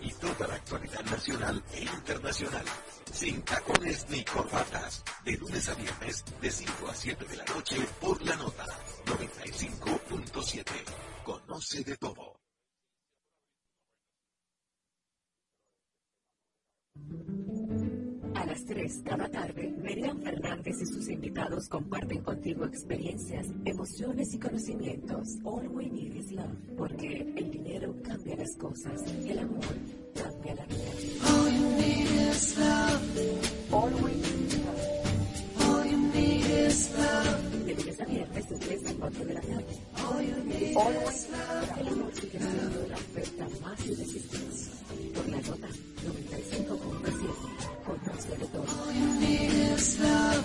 y toda la actualidad nacional e internacional. Sin tacones ni corbatas. De lunes a viernes, de 5 a 7 de la noche, por la nota 95.7. Conoce de todo. Las 3 cada tarde, Miriam Fernández y sus invitados comparten contigo experiencias, emociones y conocimientos. All we need is love, porque el dinero cambia las cosas, el amor cambia la vida. All you need is love. All we need is love. All you need is love. De lunes a viernes, de 3 a 4 de la tarde. Amor sigue siendo la oferta más irresistible. Por la nota 95.7. Conoce de todo. All you need is love.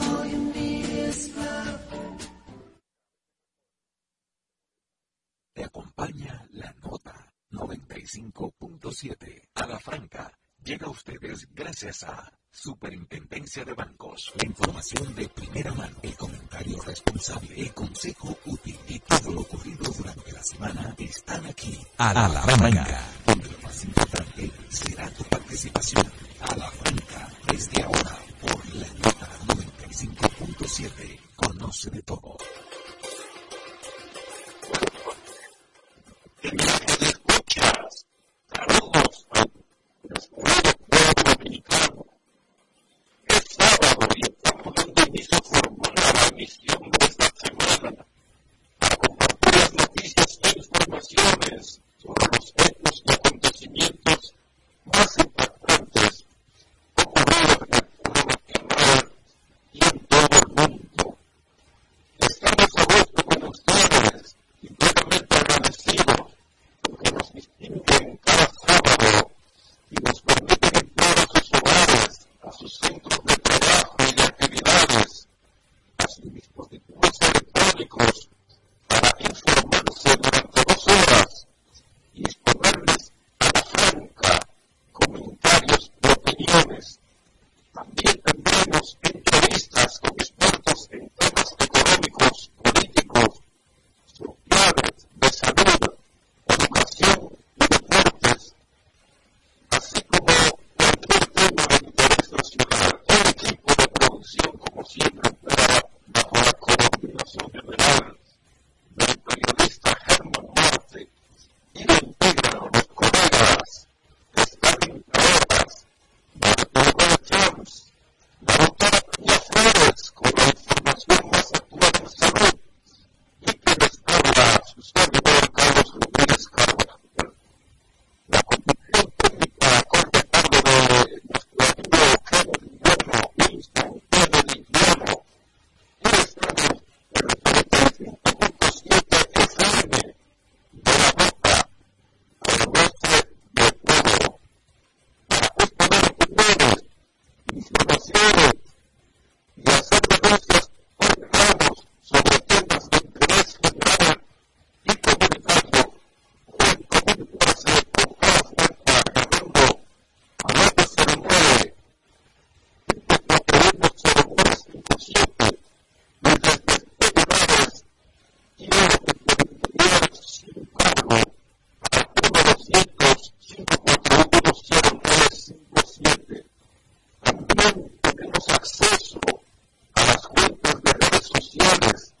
All you need is love. Te acompaña la nota 95.7 a la franca. Llega a ustedes gracias a Superintendencia de Bancos. La información de primera mano, el comentario responsable, el consejo útil y todo lo ocurrido durante la semana están aquí. A la, franca. Donde lo más importante será tu participación. A la franca. Desde ahora por la nota 95.7. Conoce de todo. Saludos a nuestro pueblo dominicano. Es sábado y estamos dando inicio emisión de esta semana para compartir las noticias e informaciones sobre los hechos y acontecimientos others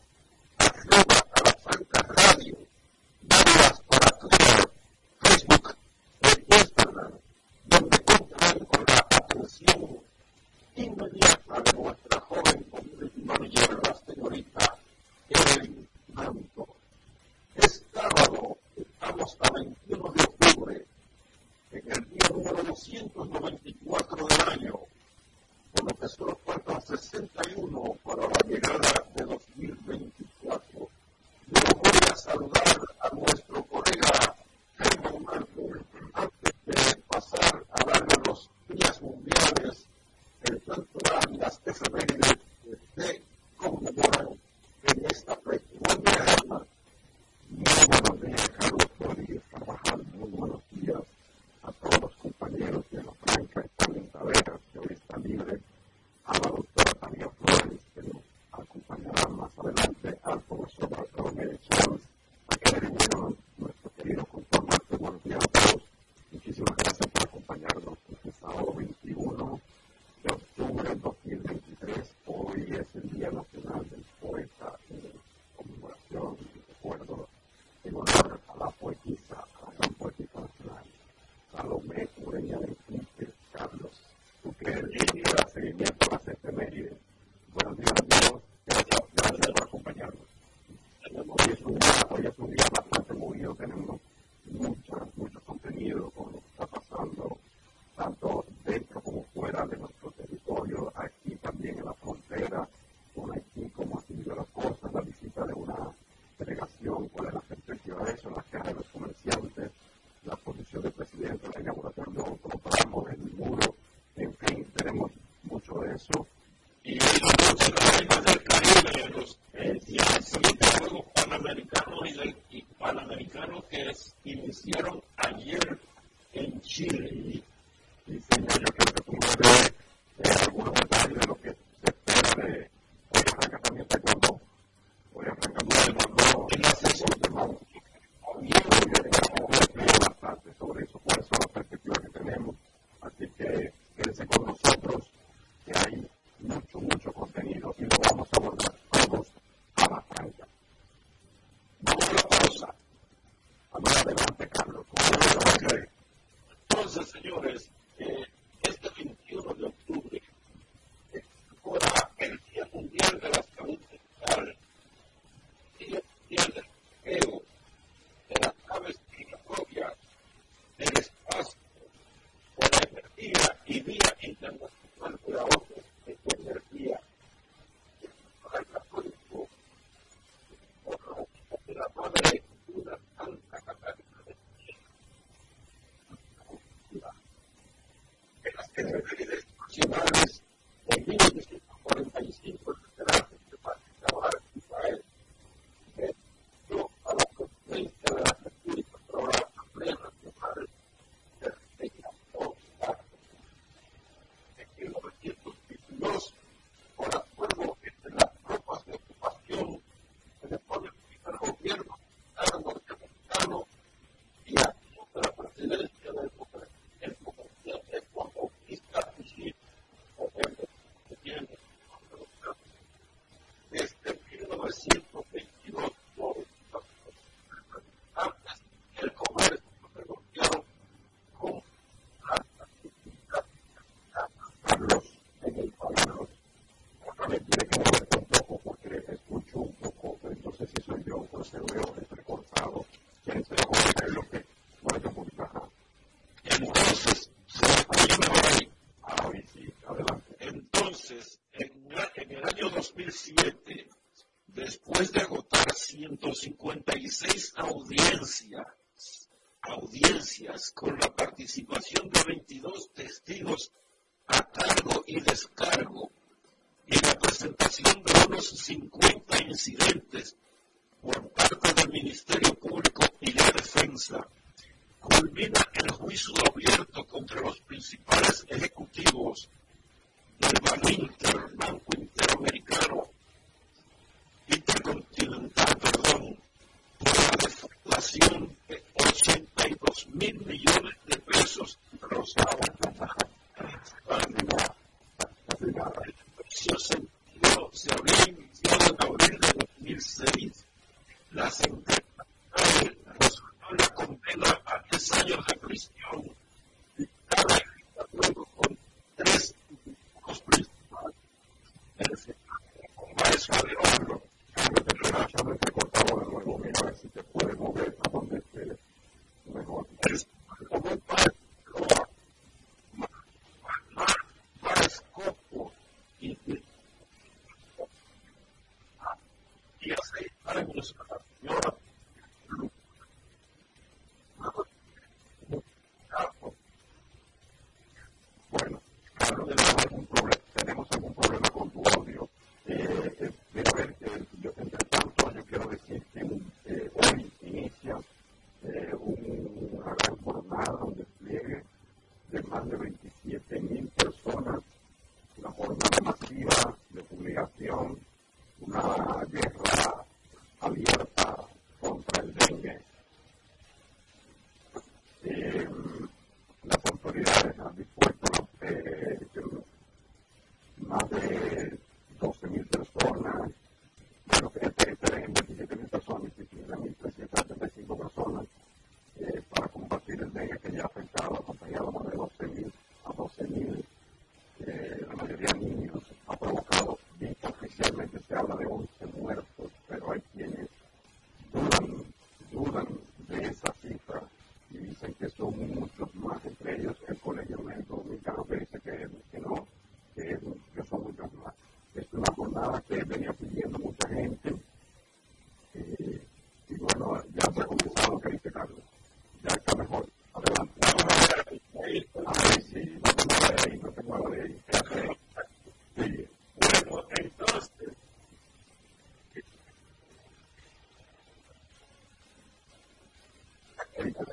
every time.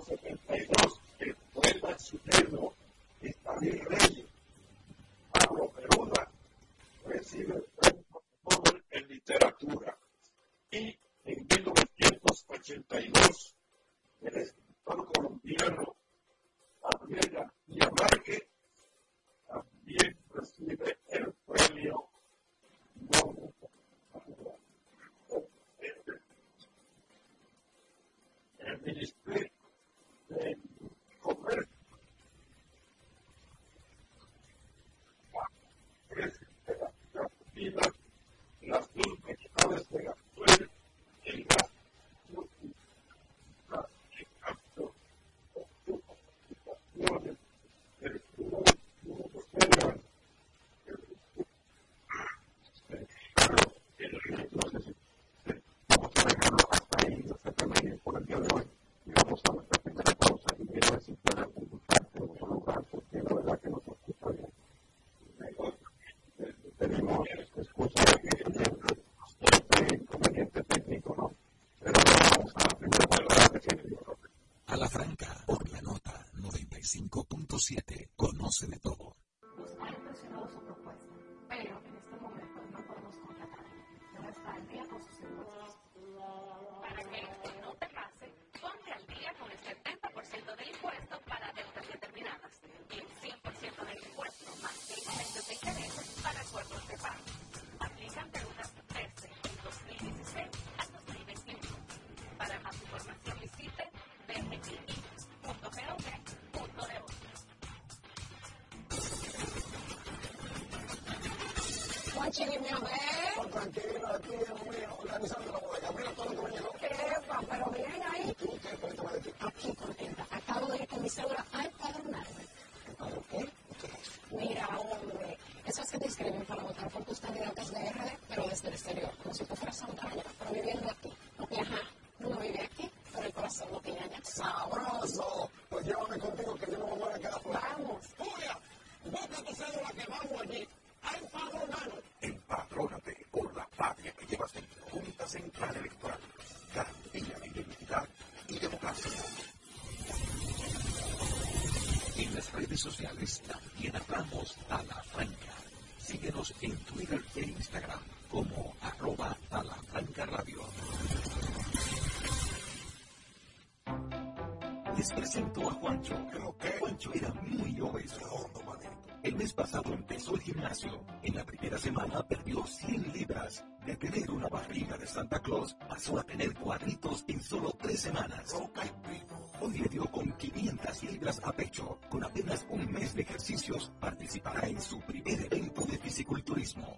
also been played las. presentó a Juancho. ¿Pero? Juancho era muy obeso. El mes pasado empezó el gimnasio. En la primera semana perdió 100 libras. De tener una barriga de Santa Claus, pasó a tener cuadritos en solo tres semanas. Roca Hoy le dio con 500 libras a pecho. Con apenas un mes de ejercicios, participará en su primer evento de fisiculturismo.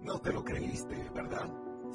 No te lo creíste, ¿verdad?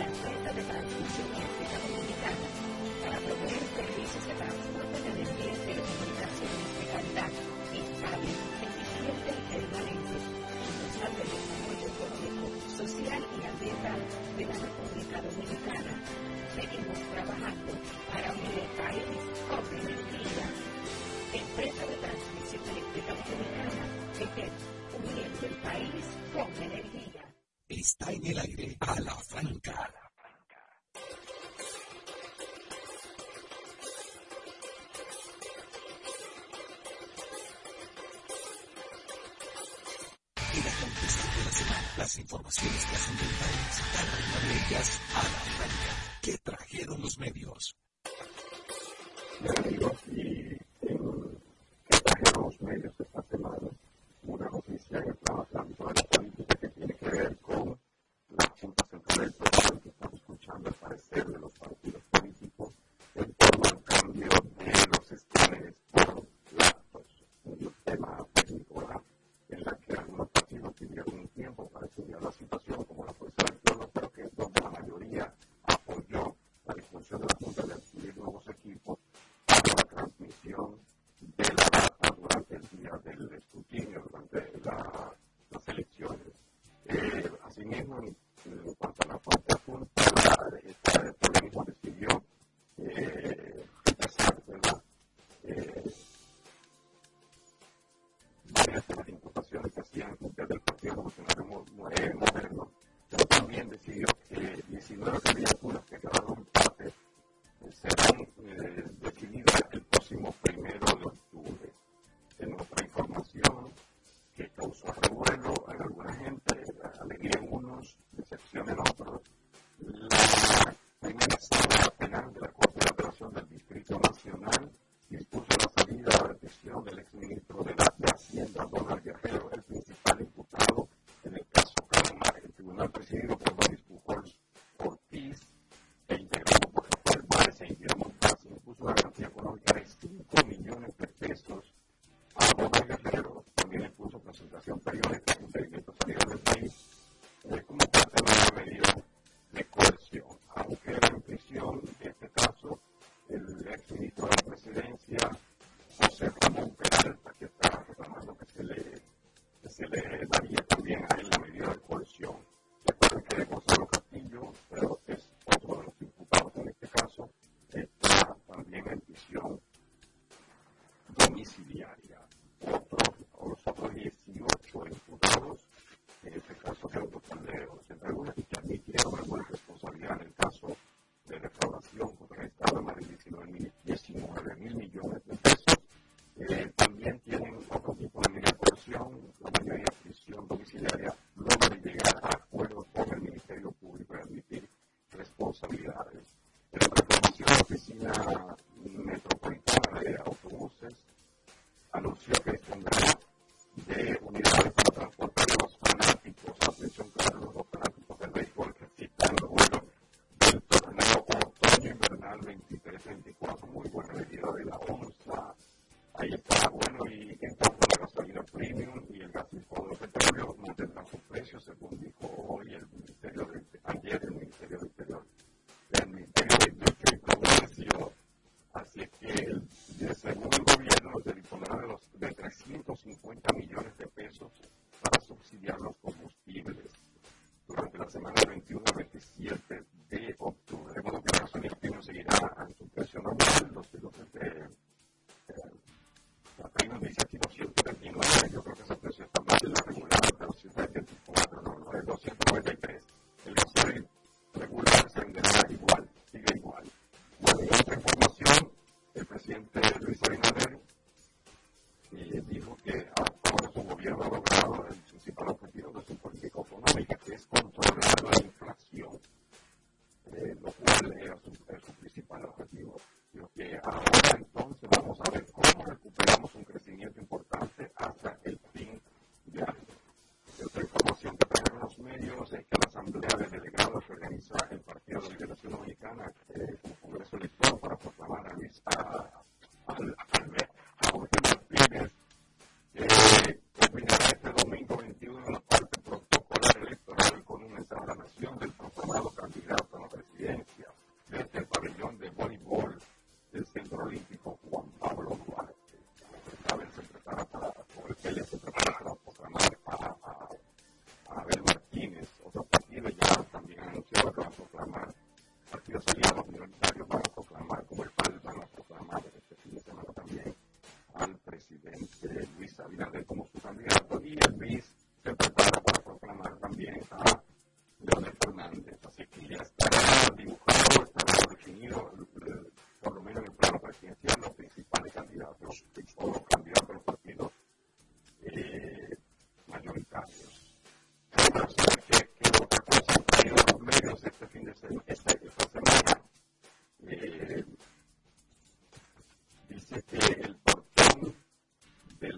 Gracias. Yeah. siempre Luis Abinader 5.7. Conoce de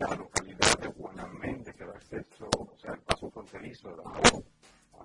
la localidad de Buenamente, que da acceso, o sea, el paso fronterizo de Abajo a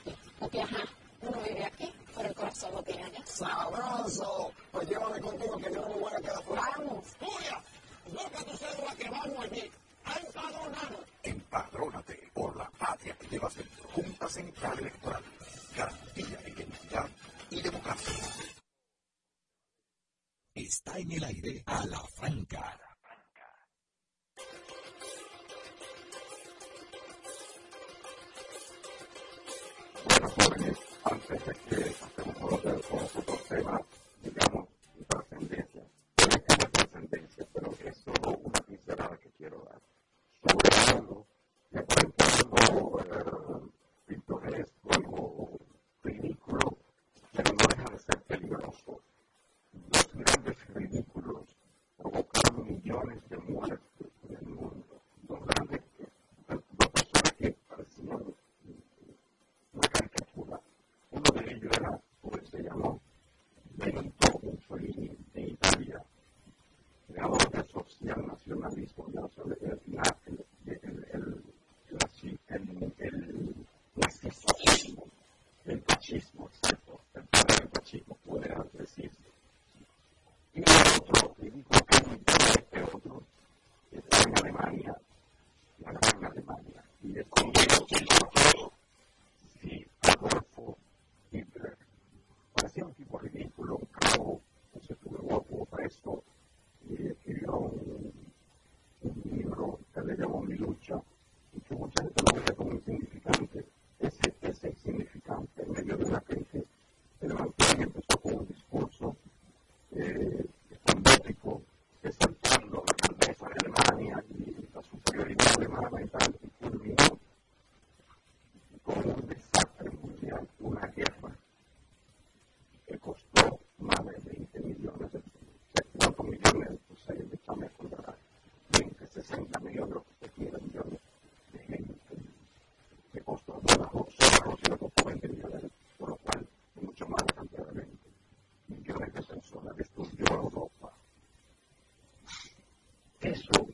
nacionalismo, ya sabes, es eso.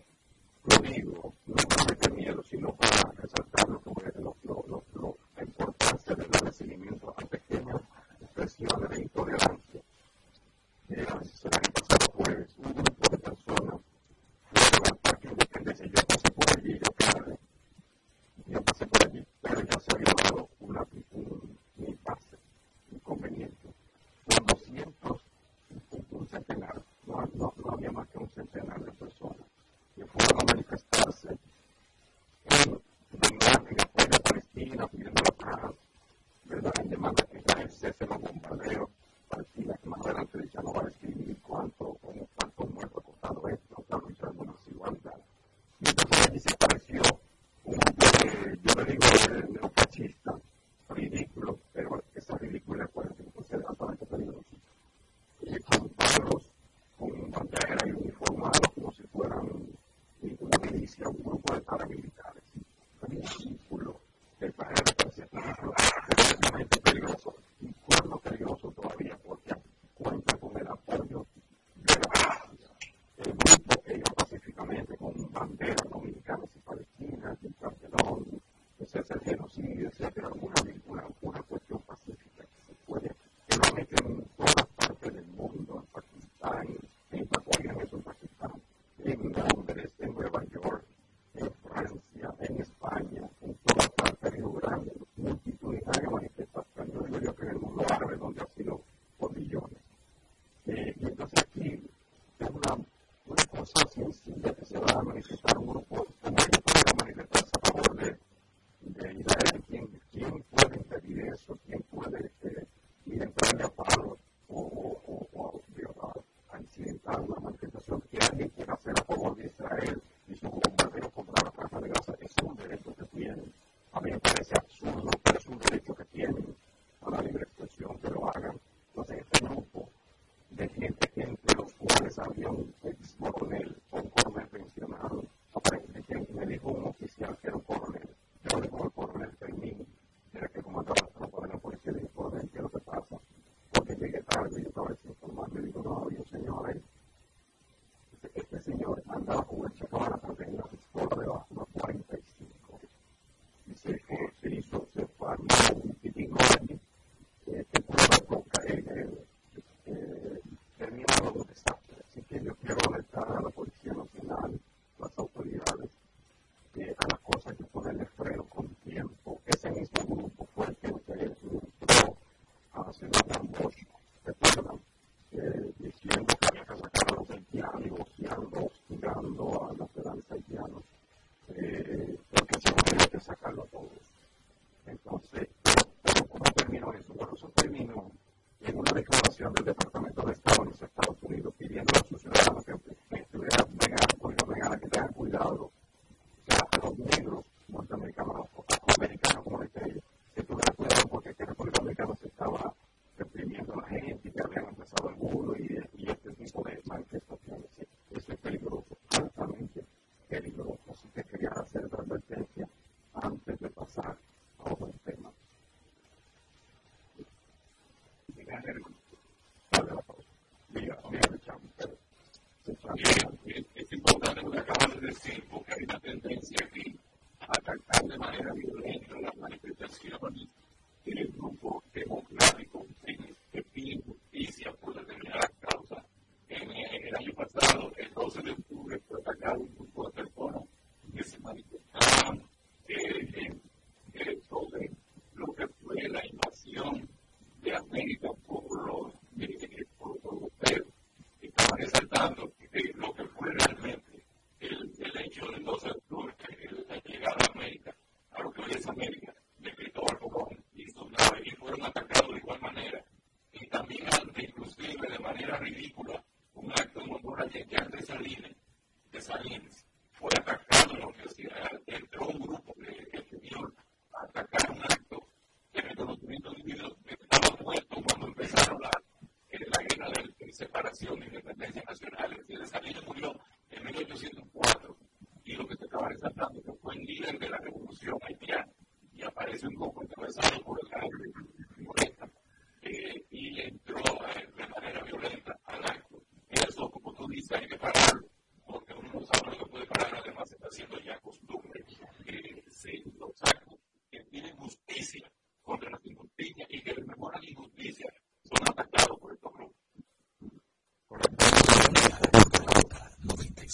see if they're going to worry. 朋友。vergüenza.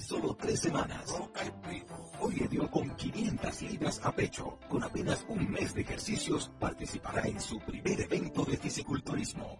solo tres semanas. Hoy le dio con 500 libras a pecho. Con apenas un mes de ejercicios, participará en su primer evento de fisiculturismo.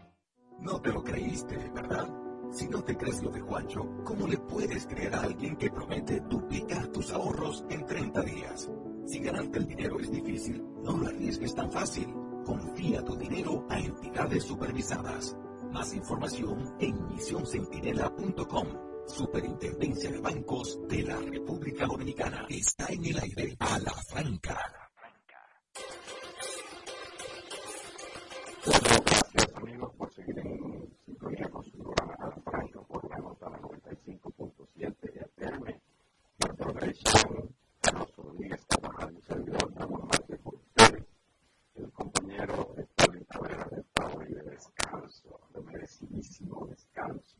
No te lo creíste, ¿verdad? Si no te crees lo de Juancho, ¿cómo le puedes creer a alguien que promete duplicar tus ahorros en 30 días? Si ganarte el dinero es difícil, no lo arriesgues tan fácil. Confía tu dinero a entidades supervisadas. Más información en misioncentinela.com. Superintendencia de Bancos de la República Dominicana. Está en el aire a la franca. Gracias amigos por seguir en sintonía con su programa a la franca por la nota 95.7 FM. La progresión Carlos Rodríguez Carvajal, un servidor Ramón Márquez por ustedes, el compañero Stalin Cabrera de estado y de descanso, de merecidísimo descanso.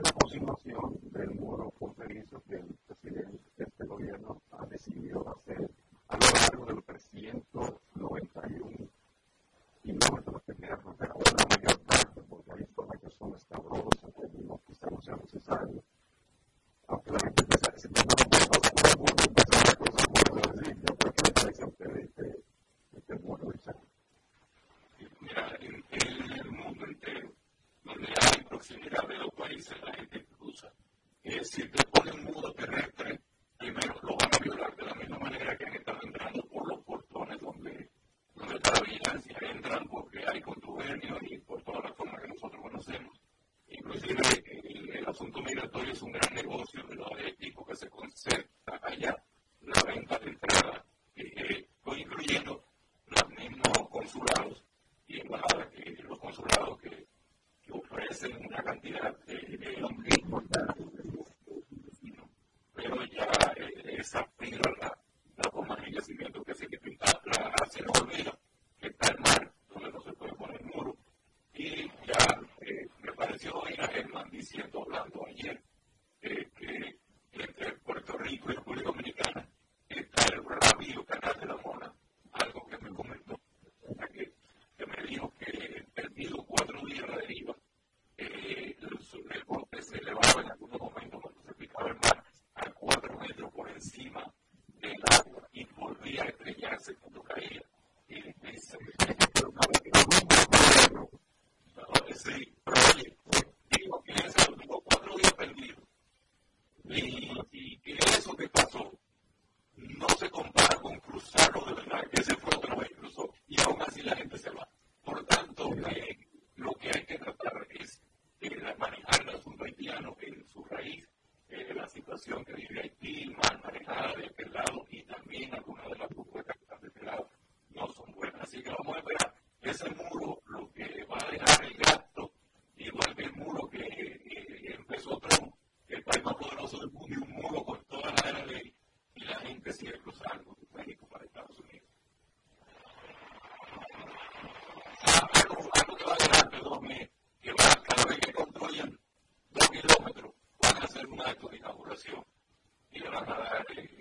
todos por acompañarnos. Bueno, Michelle, me tienes ahí una información de la inauguración que hizo el presidente ayer donde hay proximidad de los países, la gente cruza. Eh, si te ponen muro terrestre, primero lo van a violar de la misma manera que han estado entrando por los portones donde, donde está la vigilancia. Entran porque hay contubernio y por todas las formas que nosotros conocemos. Inclusive el, asunto migratorio es un gran negocio de los éticos que se concerta allá, la venta de entrada, eh, incluyendo los mismos consulados y embajadas, eh, los consulados que que ofrecen una cantidad de, de los pero ya eh, esa fibra la, la de envejecimiento que se que la, se nos olvida que está el mar donde no se puede poner muro. Y ya eh, me pareció oír a Germán diciendo, hablando ayer eh, que entre Puerto Rico y República Dominicana está el rápido canal de la Mona algo que me comentó dijo que perdido cuatro días de deriva, el eh, brote se elevaba en algunos momentos cuando se picaba el mar a cuatro metros por encima del agua y volvía a estrellarse cuando caía. Y dice, pero una vez que no hubo un perro, oye, digo que ese cuatro días perdido. Y, y que eso que pasó no se compara con cruzarlo de verdad, que ese fue otra vez cruzó y aún así la gente se va. Por tanto, lo que hay que tratar es eh, manejar el asunto haitiano en su raíz, eh, la situación que vive Haití, mal manejada de aquel lado y también algunas de las propuestas que están de este lado no son buenas. Así que vamos a esperar ese muro, lo que va a dejar el gasto, igual que el muro que eh, empezó Trump, el país más poderoso del mundo y un muro con todas las de la ley y la gente sigue cruzando de México para Estados Unidos. Algo que va a dejar de dormir, que cada vez que controlan dos kilómetros, van a hacer un acto de inauguración y le van a dar a.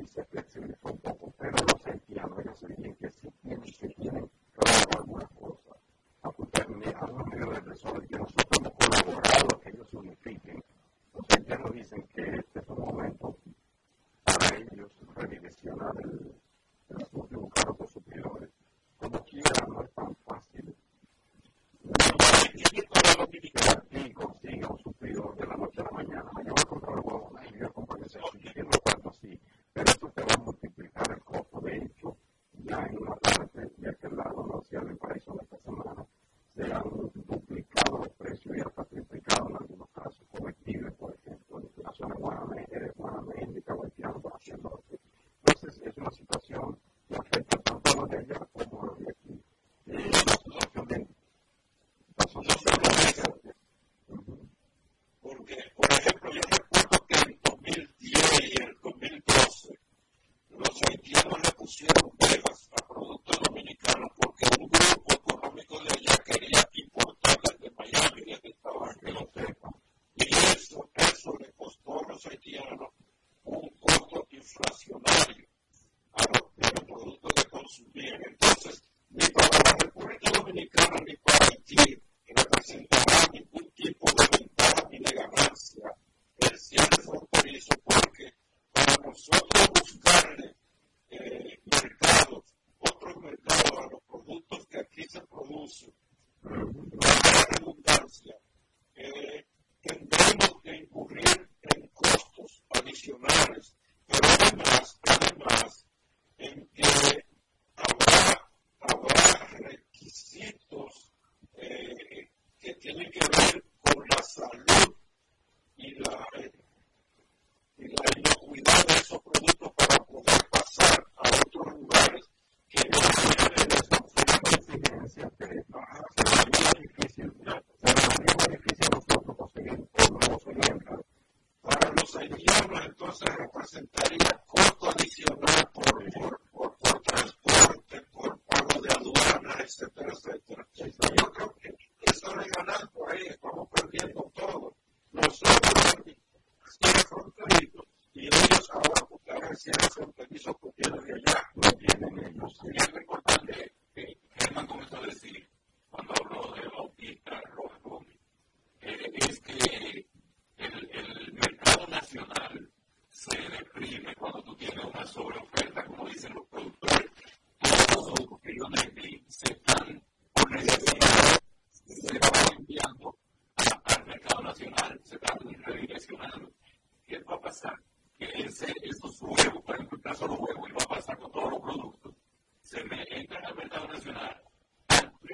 interpretazione fa un poco, però lo sai il piano, è you can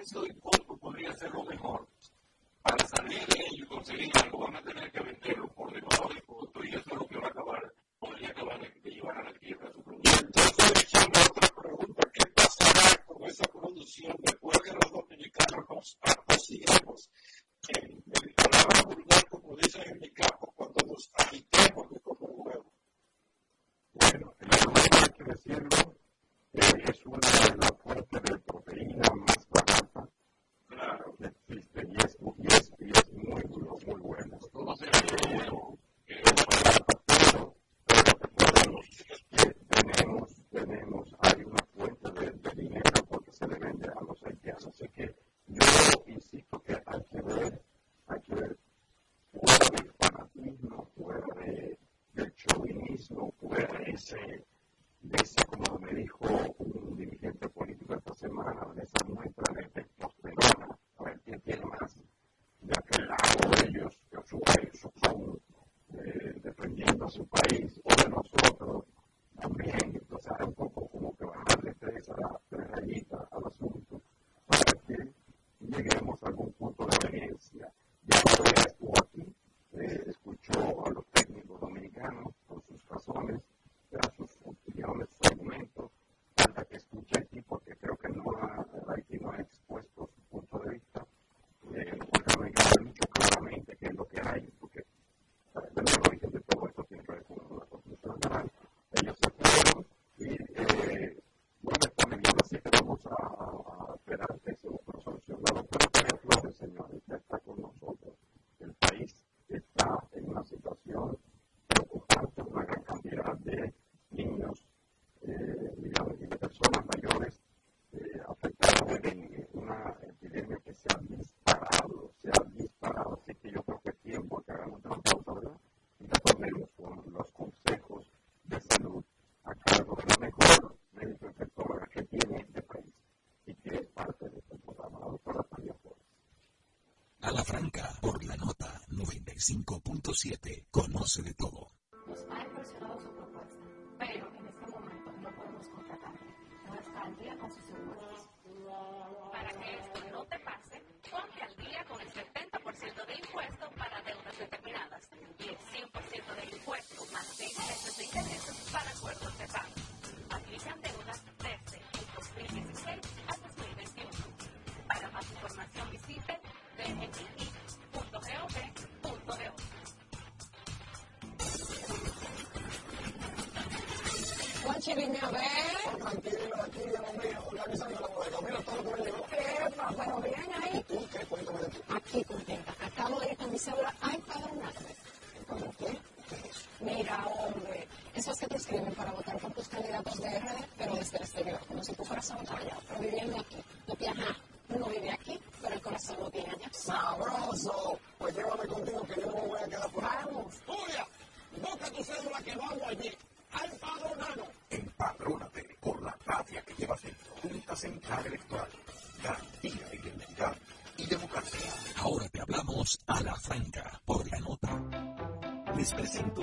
It's like nosso país. prevenir una epidemia que se ha disparado, se ha disparado. Así que yo creo que es tiempo que hagamos una pausa, ¿verdad? Y retornemos pues con los consejos de salud a cargo de la mejor médico infectóloga que tiene este país y que es parte de este programa, la doctora A la Franca, por la nota 95.7, conoce de todo.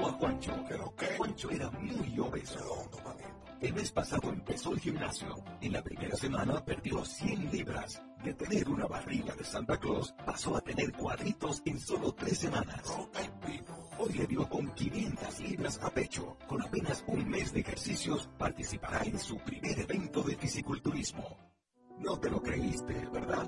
A Juancho. ¿Pero qué? Juancho era muy obeso. El mes pasado empezó el gimnasio. En la primera semana perdió 100 libras. De tener una barriga de Santa Claus, pasó a tener cuadritos en solo tres semanas. Hoy le dio con 500 libras a pecho. Con apenas un mes de ejercicios, participará en su primer evento de fisiculturismo. No te lo creíste, ¿verdad?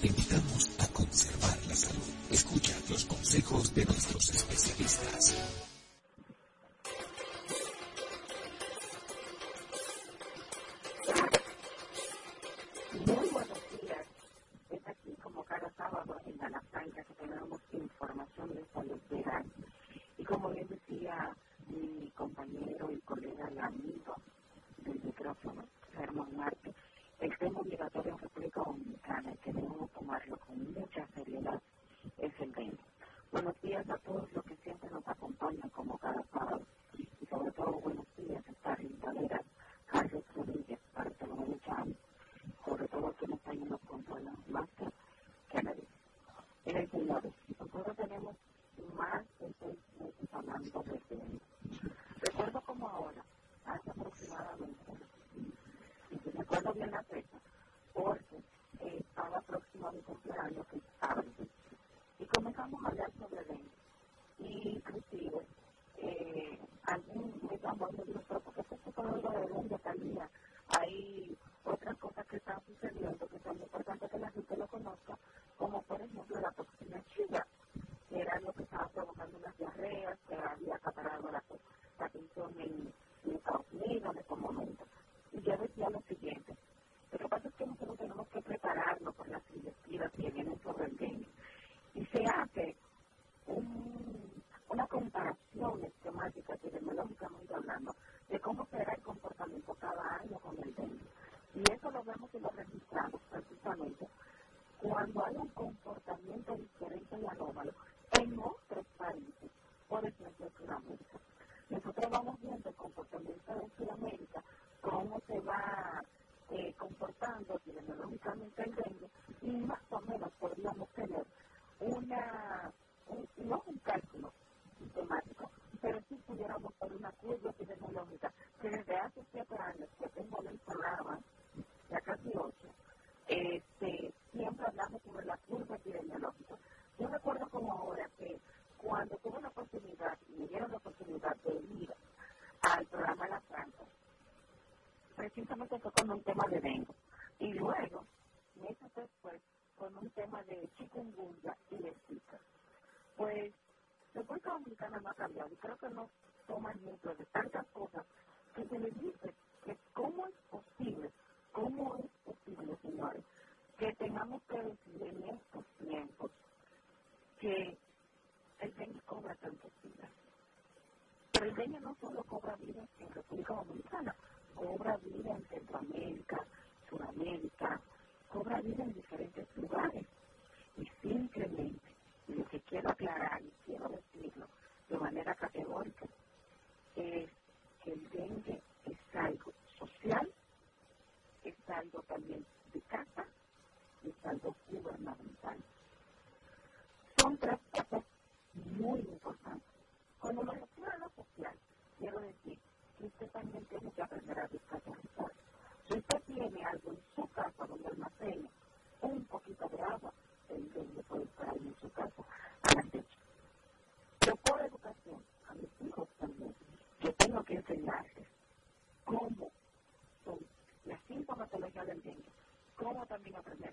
Te invitamos a conservar la salud. Escucha los consejos de nuestros especialistas. Muy buenos días. Es aquí como cada sábado en la Franca que tenemos información de salud. Y como bien decía mi compañero y colega y amigo del micrófono, Germán Marte, el tema obligatorio en República Dominicana que debemos tomarlo con mucha seriedad es el dengue. Buenos días a todos los que siempre nos acompañan como cada sábado. Y sobre todo buenos días a esta Valera, Carlos Rodríguez, Bartolomé Chávez sobre todo que nos están en los controles más que Kennedy. Miren, señores, nosotros tenemos más de seis meses hablando de dengue. Recuerdo como ahora, hace aproximadamente, recuerdo bien la fecha, porque eh, estaba próximo a mi cumpleaños, que estaba y comenzamos a hablar sobre dengue. Y inclusive, eh, alguien me llamó y me dijo, pero ¿por qué hablando de dengue tal día? Hay otras cosas que están sucediendo que son importantes que la gente lo conozca, como por ejemplo la toxina chilla, que era lo que estaba provocando unas diarreas, que había acaparado la, atención en, en Estados Unidos en estos momentos. Y yo decía lo siguiente, lo que pasa es que nosotros tenemos que prepararnos por las directivas que vienen sobre el dengue. Y se hace un, una comparación esquemática, epidemiológicamente hablando, de cómo será el comportamiento cada año con el dengue. Y eso lo vemos y lo registramos precisamente cuando hay un comportamiento diferente y anómalo en otros países, por ejemplo en Sudamérica. Nosotros vamos viendo el comportamiento de Sudamérica, cómo se va eh, comportando epidemiológicamente el dengue, y más o menos podríamos tener una, un, no un cálculo sistemático, pero sí pudiéramos poner una curva epidemiológica que desde hace siete años que tengo en el programa, ya casi ocho, este, siempre hablamos sobre la curva epidemiológica. Yo recuerdo como ahora que cuando tuve la oportunidad, me dieron la oportunidad de ir al programa La Franca, precisamente fue con un tema de dengue. Y luego, meses después, con un tema de chikungunya y de zika. Pues, República Dominicana no ha cambiado y creo que no toma ejemplo de tantas cosas que se les dice que cómo es posible, cómo es posible, señores, que tengamos que decir en estos tiempos que el dengue cobra tantos vidas. Pero cobra vida en Centroamérica, Sudamérica, cobra vida en diferentes lugares. Y simplemente, lo que quiero aclarar y quiero decirlo de manera categórica, es que el dengue es algo social, es algo también de casa y es algo gubernamental. Son tres coming up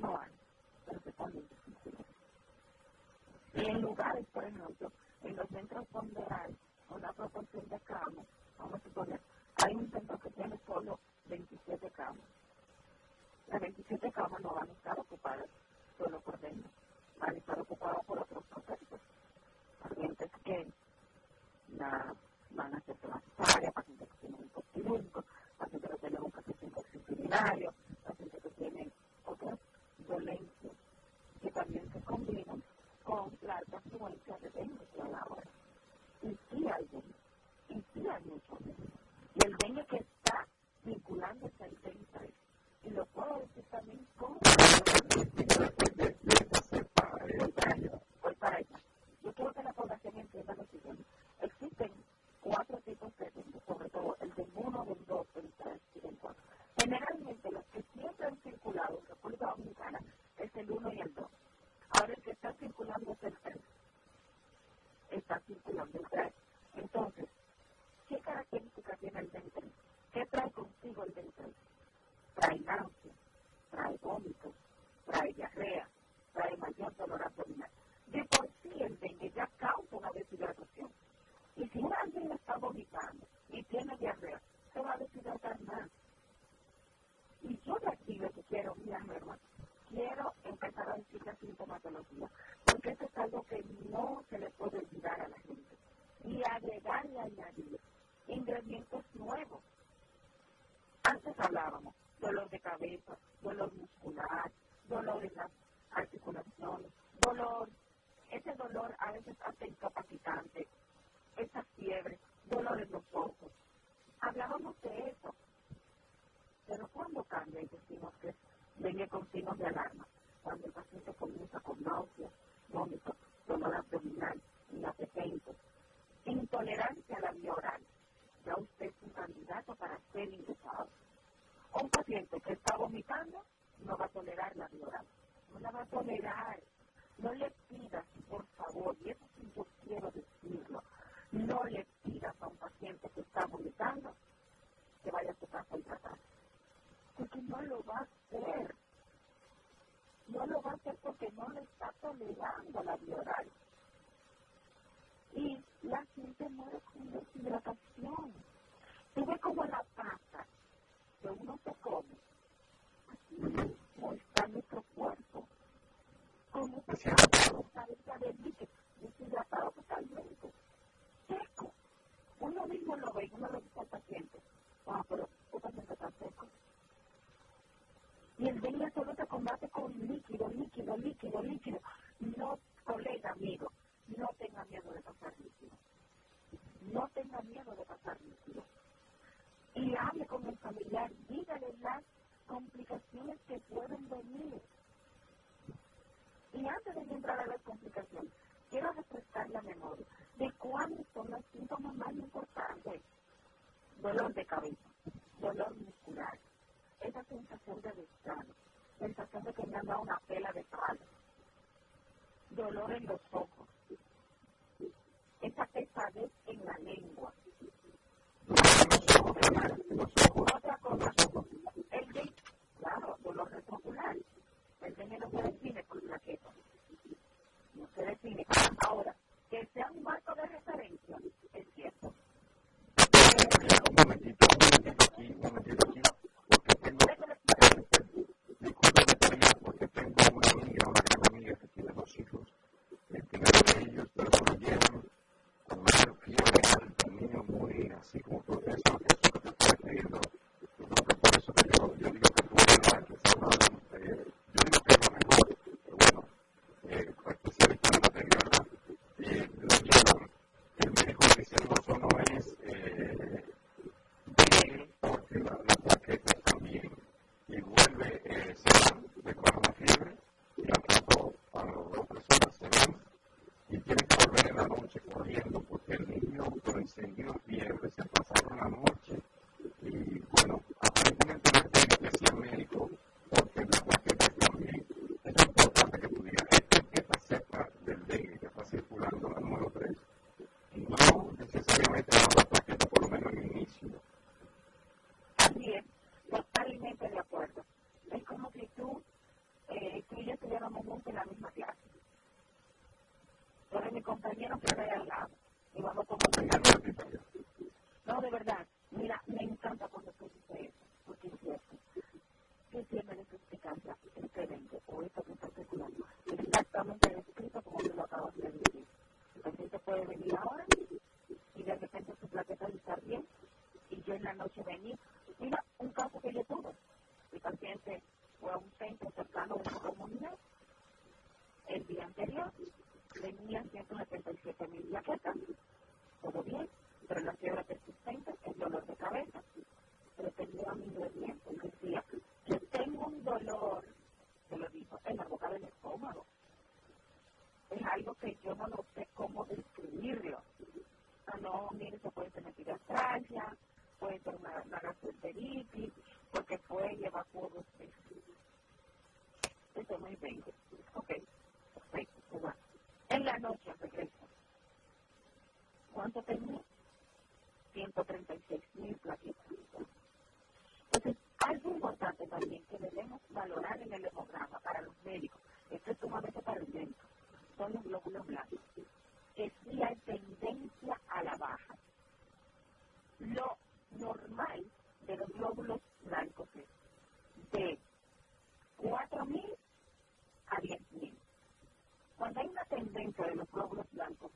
no hay, pero que también existen. Y en lugares, por ejemplo, en los centros donde I think that family dolor de cabeza. compañero que ve al lado. presencia de los glóbulos blancos.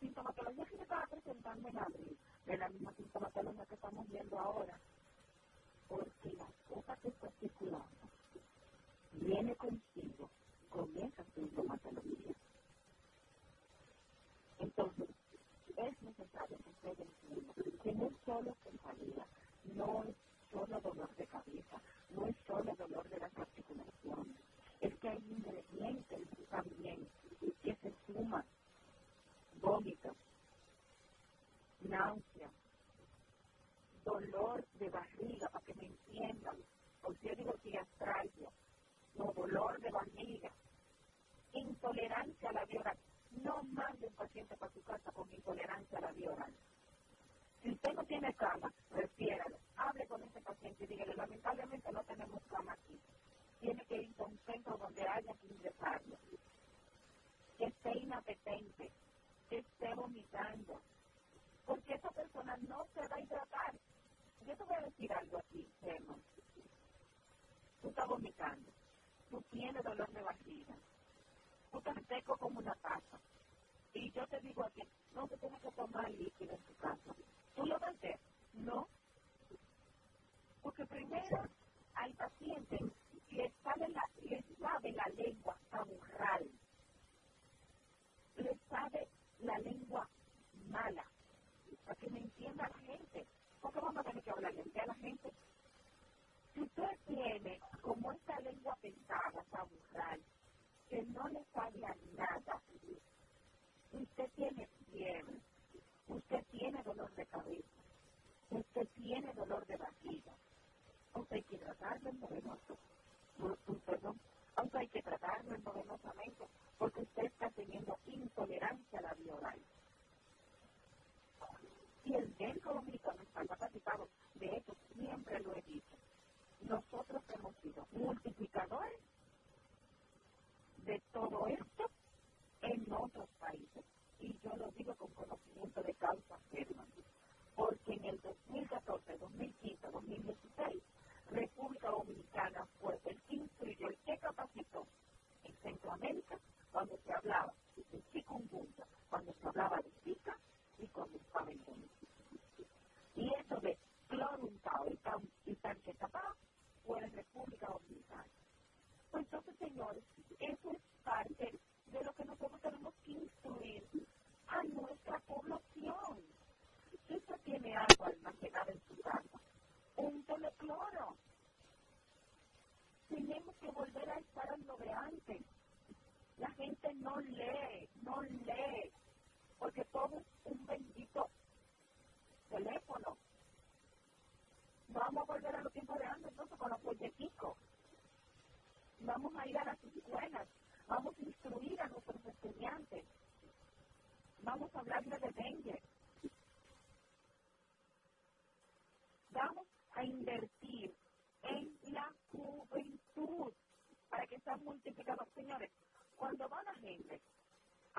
sintomatología que se estaba presentando en abril, de la misma sintomatología que estamos viendo ahora.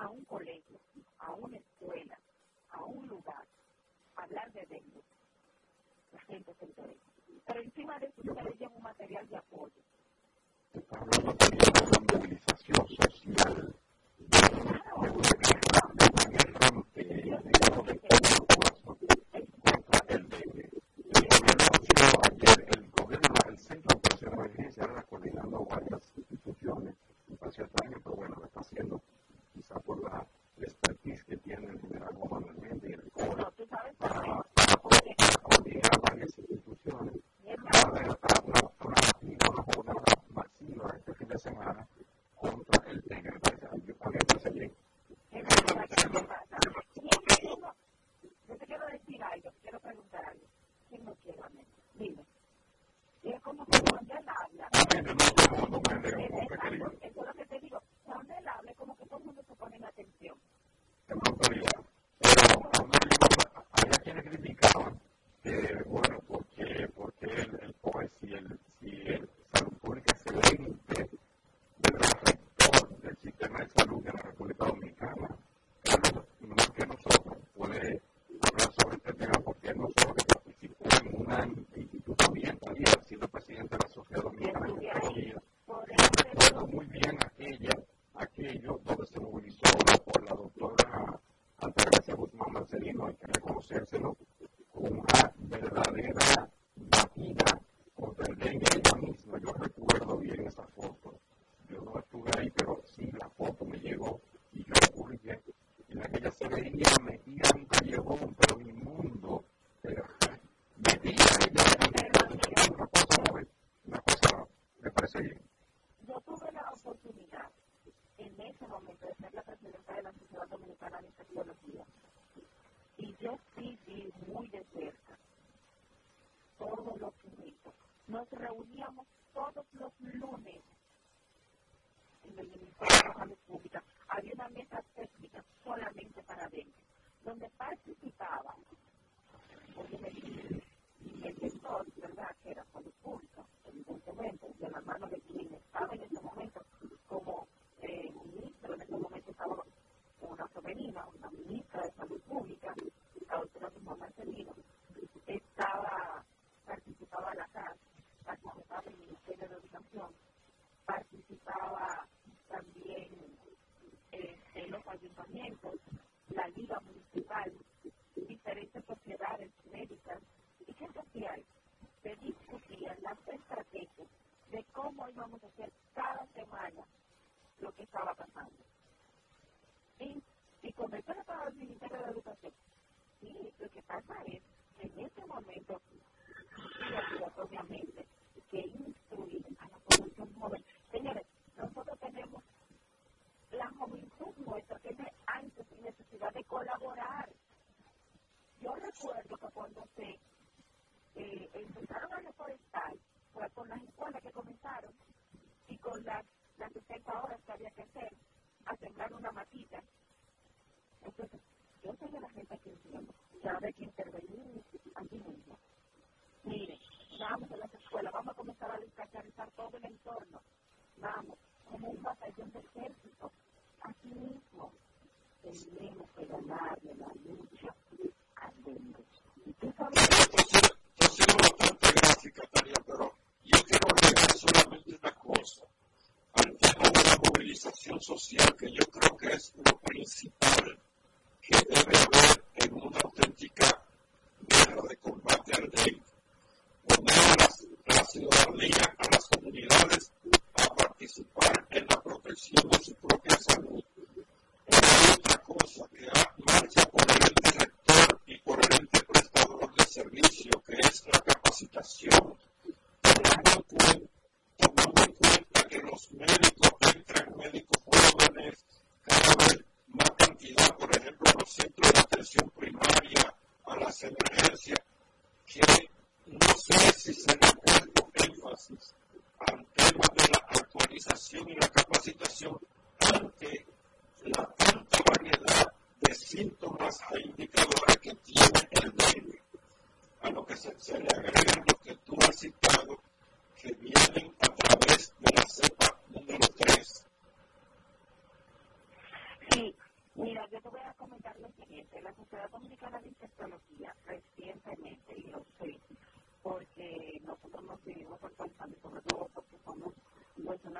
Participaba también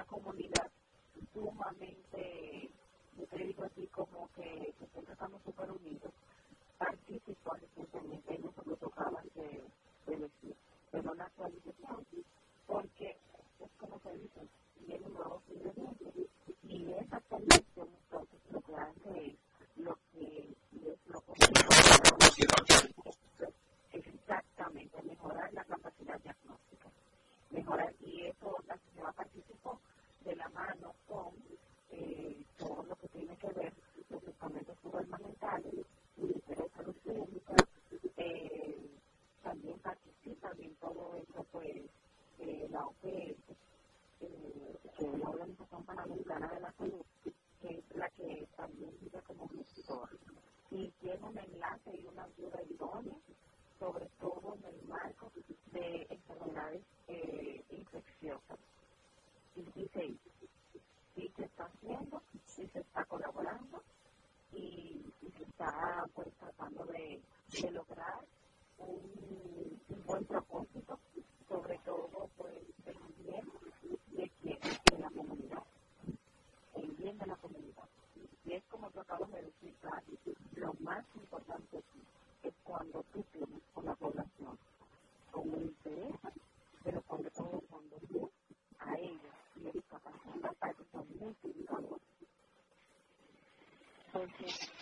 comunidad sumamente, yo te así, como que, que siempre estamos súper unidos. Thank you.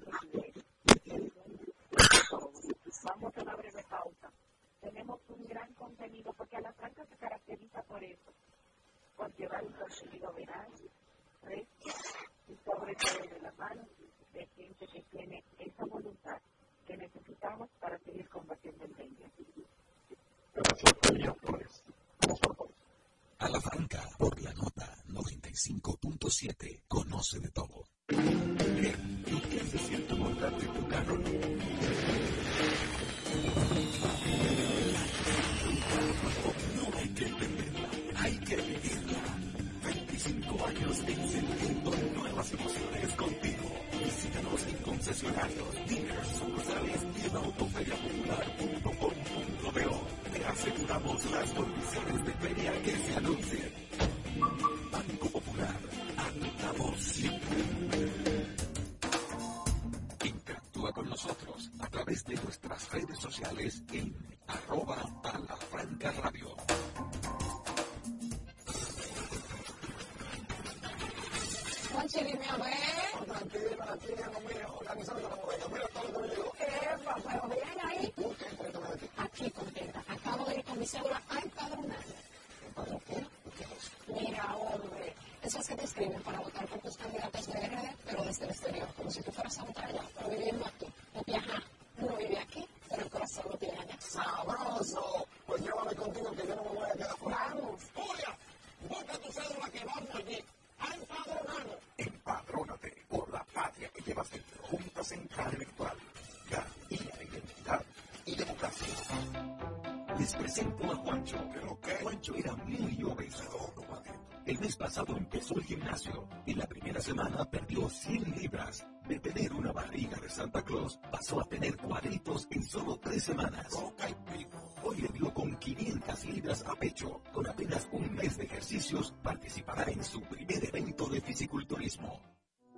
El mes pasado empezó el gimnasio. y la primera semana perdió 100 libras. De tener una barriga de Santa Claus, pasó a tener cuadritos en solo tres semanas. Hoy le dio con 500 libras a pecho. Con apenas un mes de ejercicios, participará en su primer evento de fisiculturismo.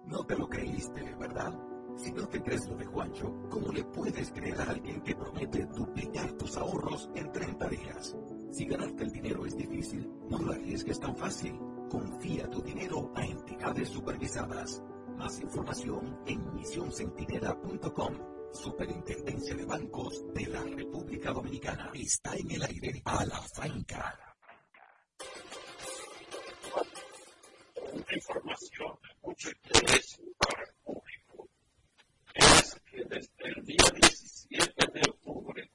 No te lo creíste, ¿verdad? Si no te crees lo de Juancho, ¿cómo le puedes creer a alguien que promete duplicar tus ahorros en 30 días? Si ganarte el dinero es difícil, no lo arriesgues tan fácil. Confía tu dinero a entidades supervisadas. Más información en misioncentinela.com. Superintendencia de Bancos de la República Dominicana. Está en el aire a la franca. información de mucho interés para el público es que desde el día 17 de octubre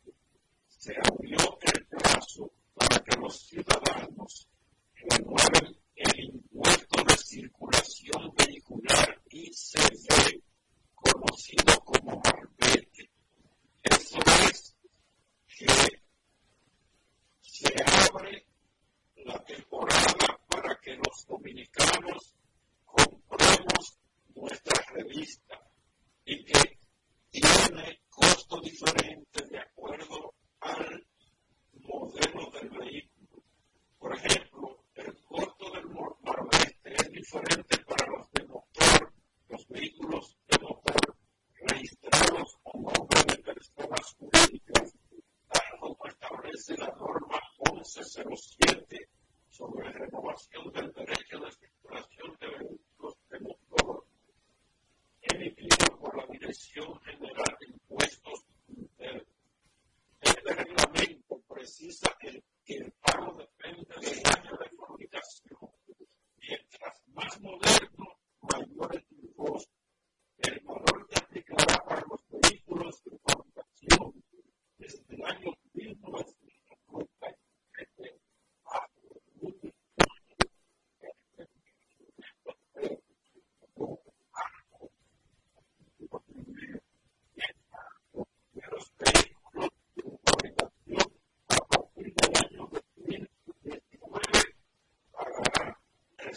se abrió el plazo para que los ciudadanos renueven el impuesto de circulación vehicular ICV, conocido como Marbete. Eso es que se abre la temporada para que los dominicanos compremos nuestra revista y que tiene costo diferente de acuerdo al General de Impuestos Internos este reglamento precisa que, el pago depende del año de fabricación. Mientras más moderno, mayor el costo. El valor que aplicará para los vehículos de fabricación desde el año 1997 a de los vehículos fabricación a partir del año 2019 pagará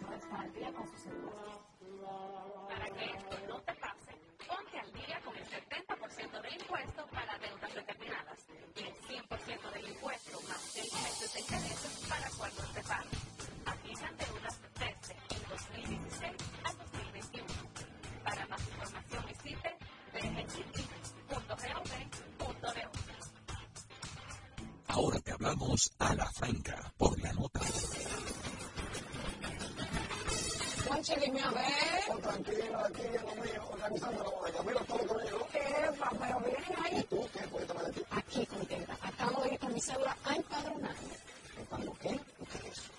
no al día con. Para que esto no te pase, ponte al día con el 70% de impuesto para deudas determinadas y el 100% del impuesto más 6 meses de intereses para cuando te pagues. Aquí deudas desde el 2016 al 2021. Para más información visite bgchip.gov.do. Ahora te hablamos a la franca. venirme a ver. Oh, tranquilo, aquí lo mío, organizando la bodega. Mira todo pero miren ahí. ¿Y tú qué aquí? Aquí, contenta. Acabo de ir con mi cédula a empadronarme. Qué? ¿Qué?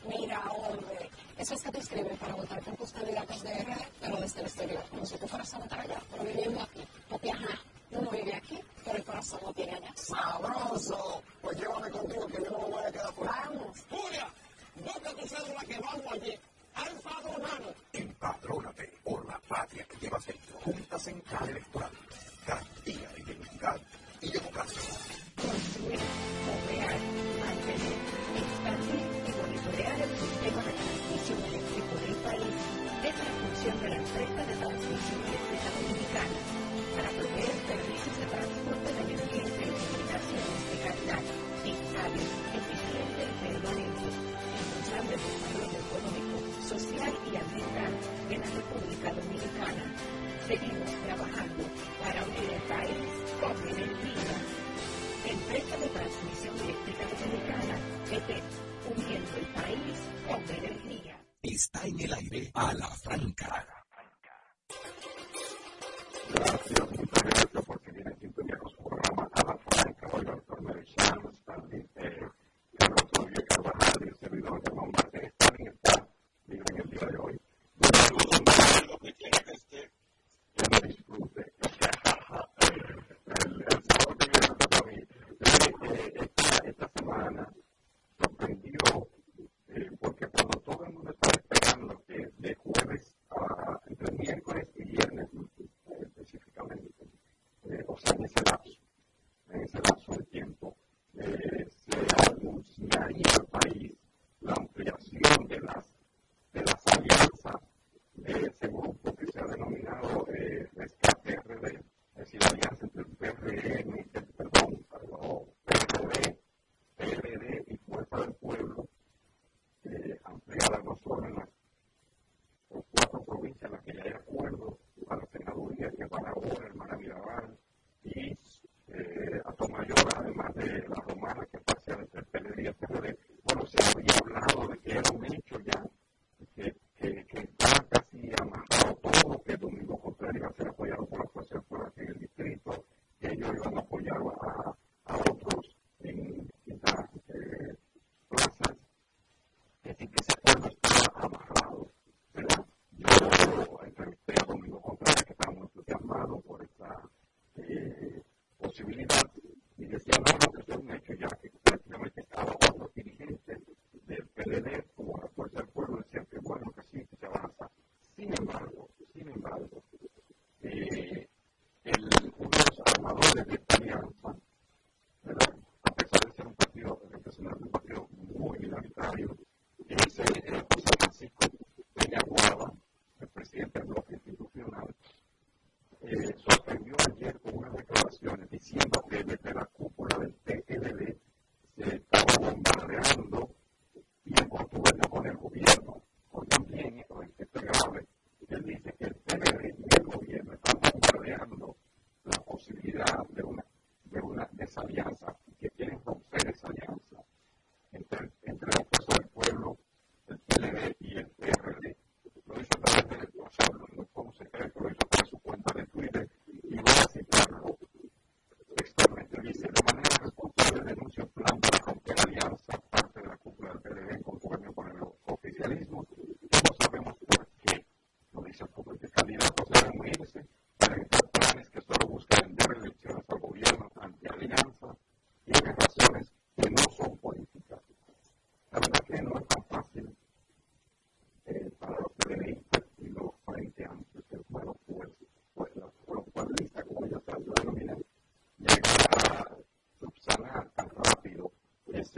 Mira, hombre, eso es que te inscriben para votar por tus candidatos de RD, pero desde el exterior, como si tú fueras a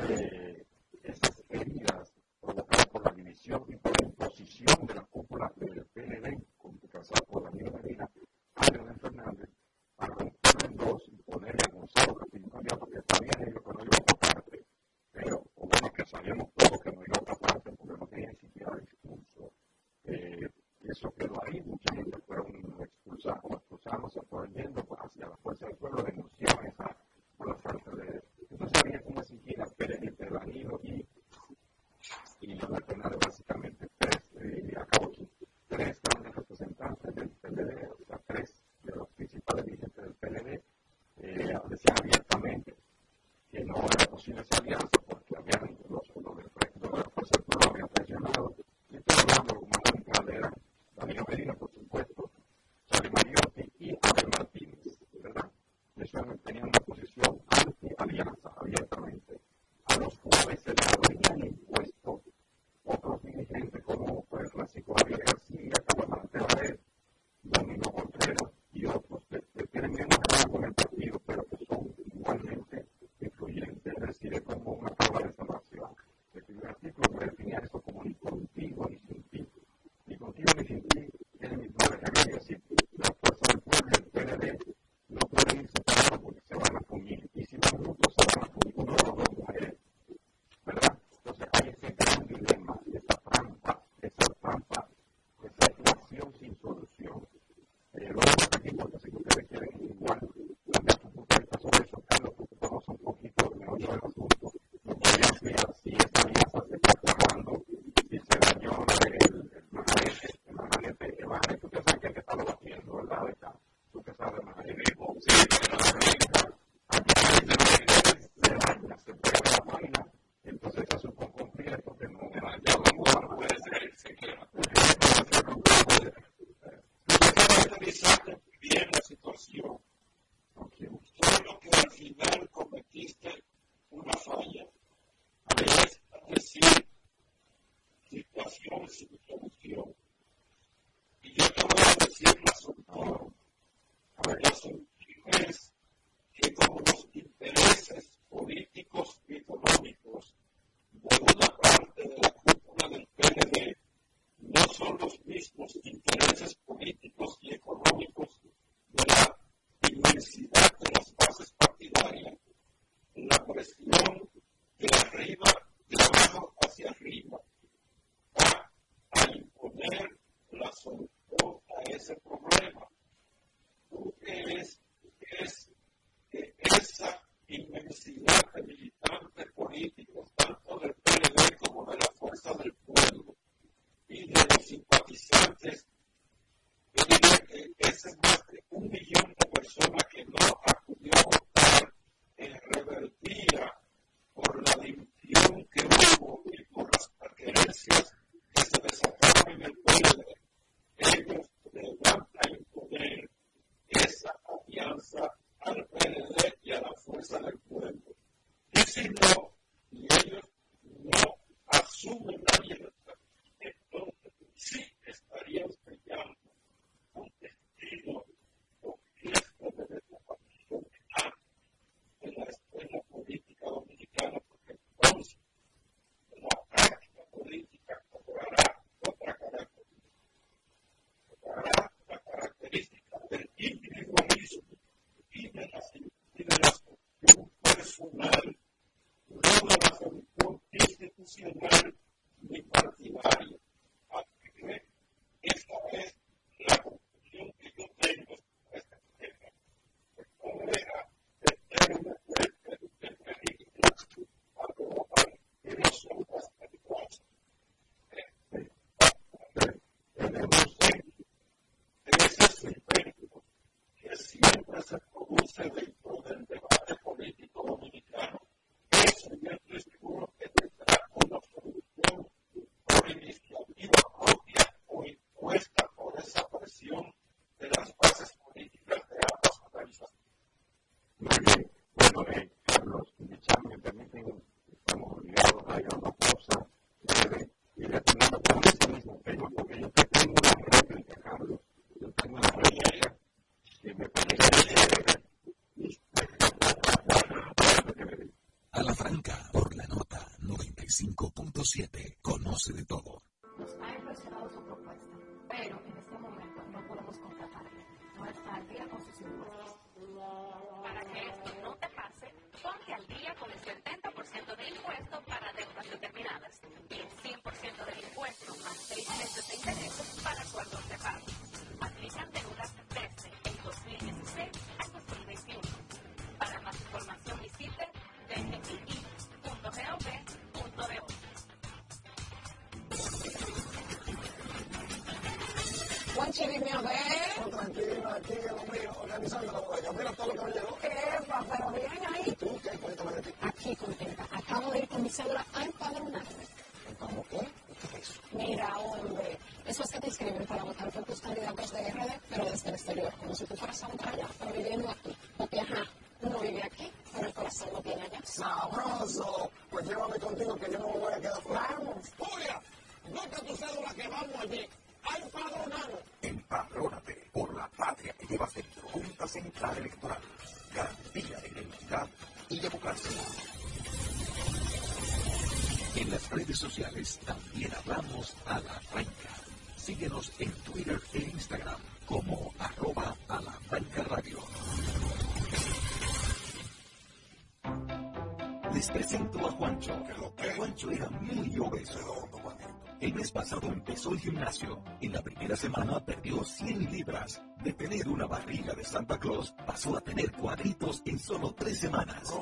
Amen. Pero desde el exterior, como si tú fueras a un allá, pero viviendo aquí. Porque, ajá, sabroso. Pues llévame contigo que yo no me voy a quedar. Vamos, Julia, nota tu cédula que vamos allí. Empadronado. Empadrónate por la patria que lleva centro. Junta Central Electoral. Garantía de identidad y democracia. En las redes sociales también hablamos a la franca. Síguenos en 100 libras. De tener una barriga de Santa Claus, pasó a tener cuadritos en solo tres semanas.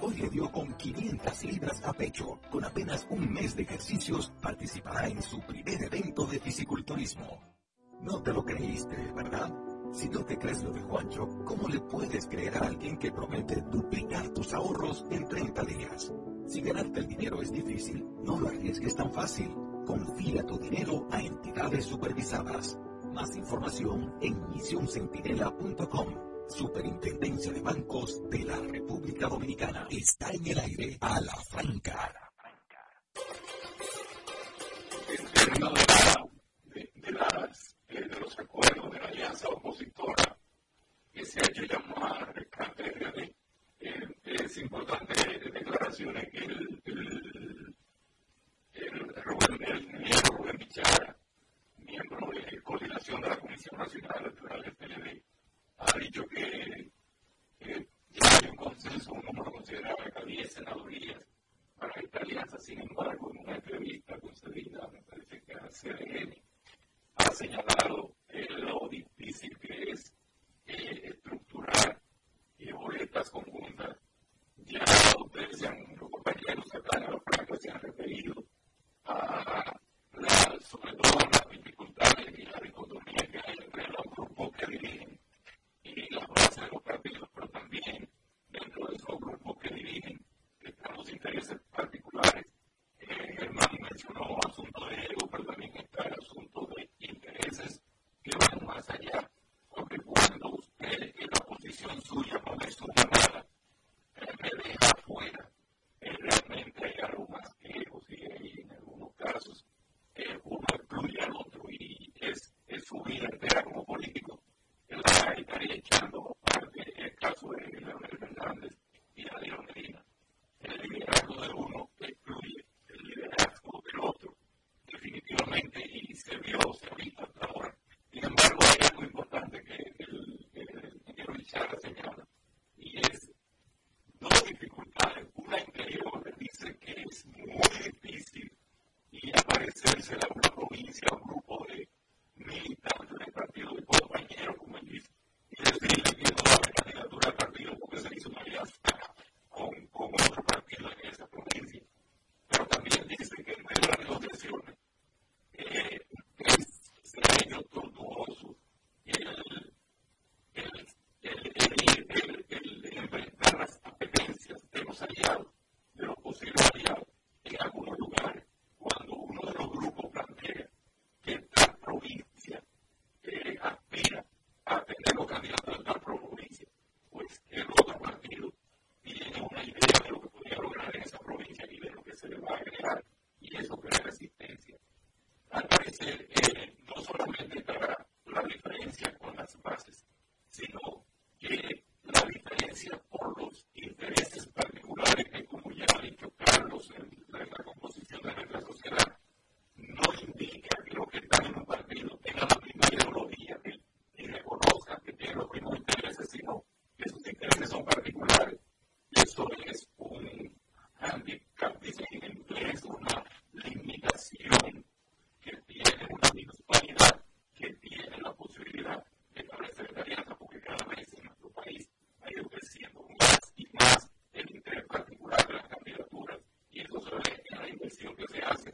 Hoy le dio con 500 libras a pecho. Con apenas un mes de ejercicios, participará en su primer evento de fisiculturismo. No te lo creíste, ¿verdad? Si no te crees lo de Juancho, ¿cómo le puedes creer a alguien que promete duplicar tus ahorros en 30 días? Si ganarte el dinero es difícil, no lo arriesgues tan fácil. Confía tu dinero a entidades supervisadas. Más información en misioncentinela.com. Superintendencia de Bancos de la República Dominicana. Está en el aire a la franca. En términos de, la, de, de, las, de los acuerdos de la alianza opositora que se ha hecho llamar de eh, es importante declaraciones que el, el, el, Rubén, el Rubén miembro de coordinación de la Comisión Nacional Electoral del PLD, ha dicho que, ya hay un consenso, un número considerable de 10 senadurías para esta alianza. Sin embargo, en una entrevista concedida, me parece que a ha señalado lo difícil que es eh, estructurar eh, boletas conjuntas. Ya ustedes, se han, los compañeros en los planes se han referido a sobre todo las dificultades y la dicotomía que hay entre los grupos que dirigen y las bases de los partidos, pero también dentro de esos grupos que dirigen están los intereses particulares. Eh, Germán mencionó asuntos de ego, pero también está el asunto de intereses que van más allá, porque cuando usted en la posición suya no me suma nada, eh, me deja afuera, eh, realmente hay algo más que ego, y en algunos casos eh, uno excluye al otro y es, es su vida entera como político la estaría echando parte el caso de Leonel Fernández y Adrián Medina. El liderazgo de uno excluye el liderazgo del otro, definitivamente, y se vio, visto hasta ahora. Sin embargo, hay algo importante que el ingeniero Richard señala, y es dos dificultades. Una interior dice que es muy difícil y aparecerse a una provincia o grupo de militantes del partido de compañeros, como él dice, y decirle que no va a haber candidatura al partido porque se hizo una alianza con, con otro partido en esa provincia. Pero también dice que en medio de las negociaciones eh, es, se ha hecho tortuoso el, el, el, enfrentar las apetencias de los aliados, de los posibles aliados en algunos lugares. Cuando uno de los grupos plantea que tal provincia aspira a tener lo que haga en tal provincia, pues el otro partido tiene una idea de lo que podría lograr en esa provincia y de lo que se le va a generar y eso crea resistencia. Al parecer, eh, no solamente para la diferencia con las inversión que se hace.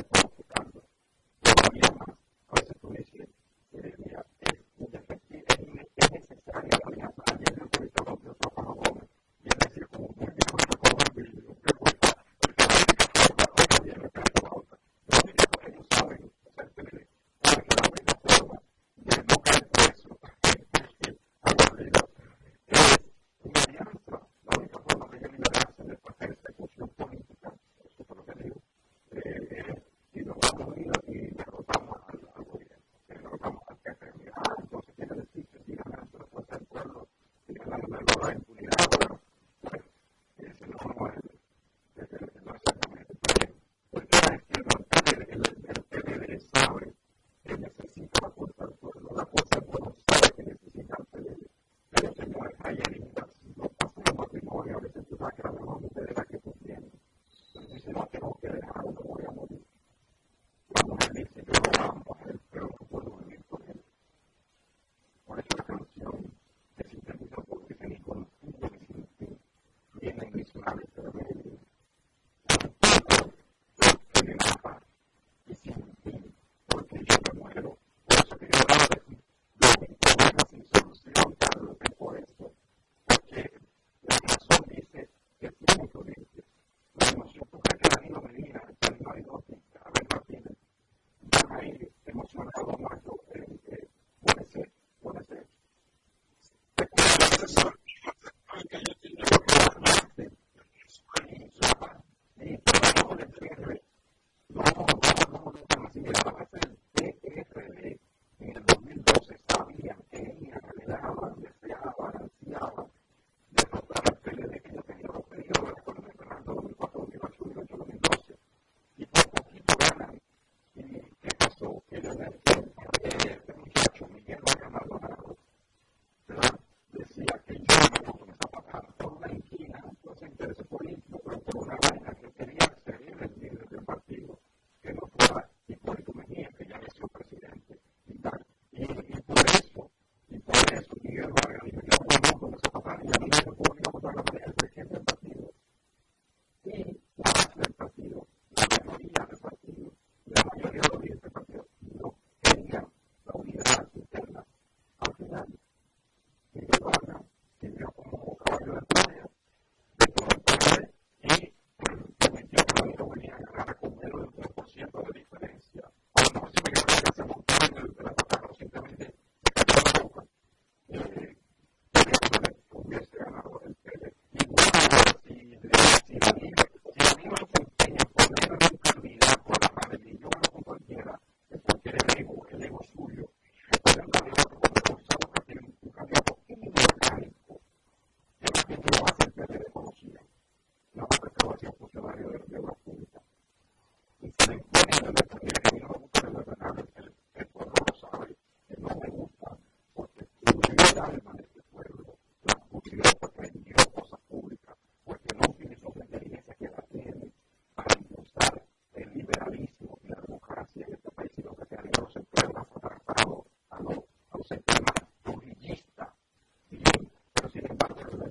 Gracias.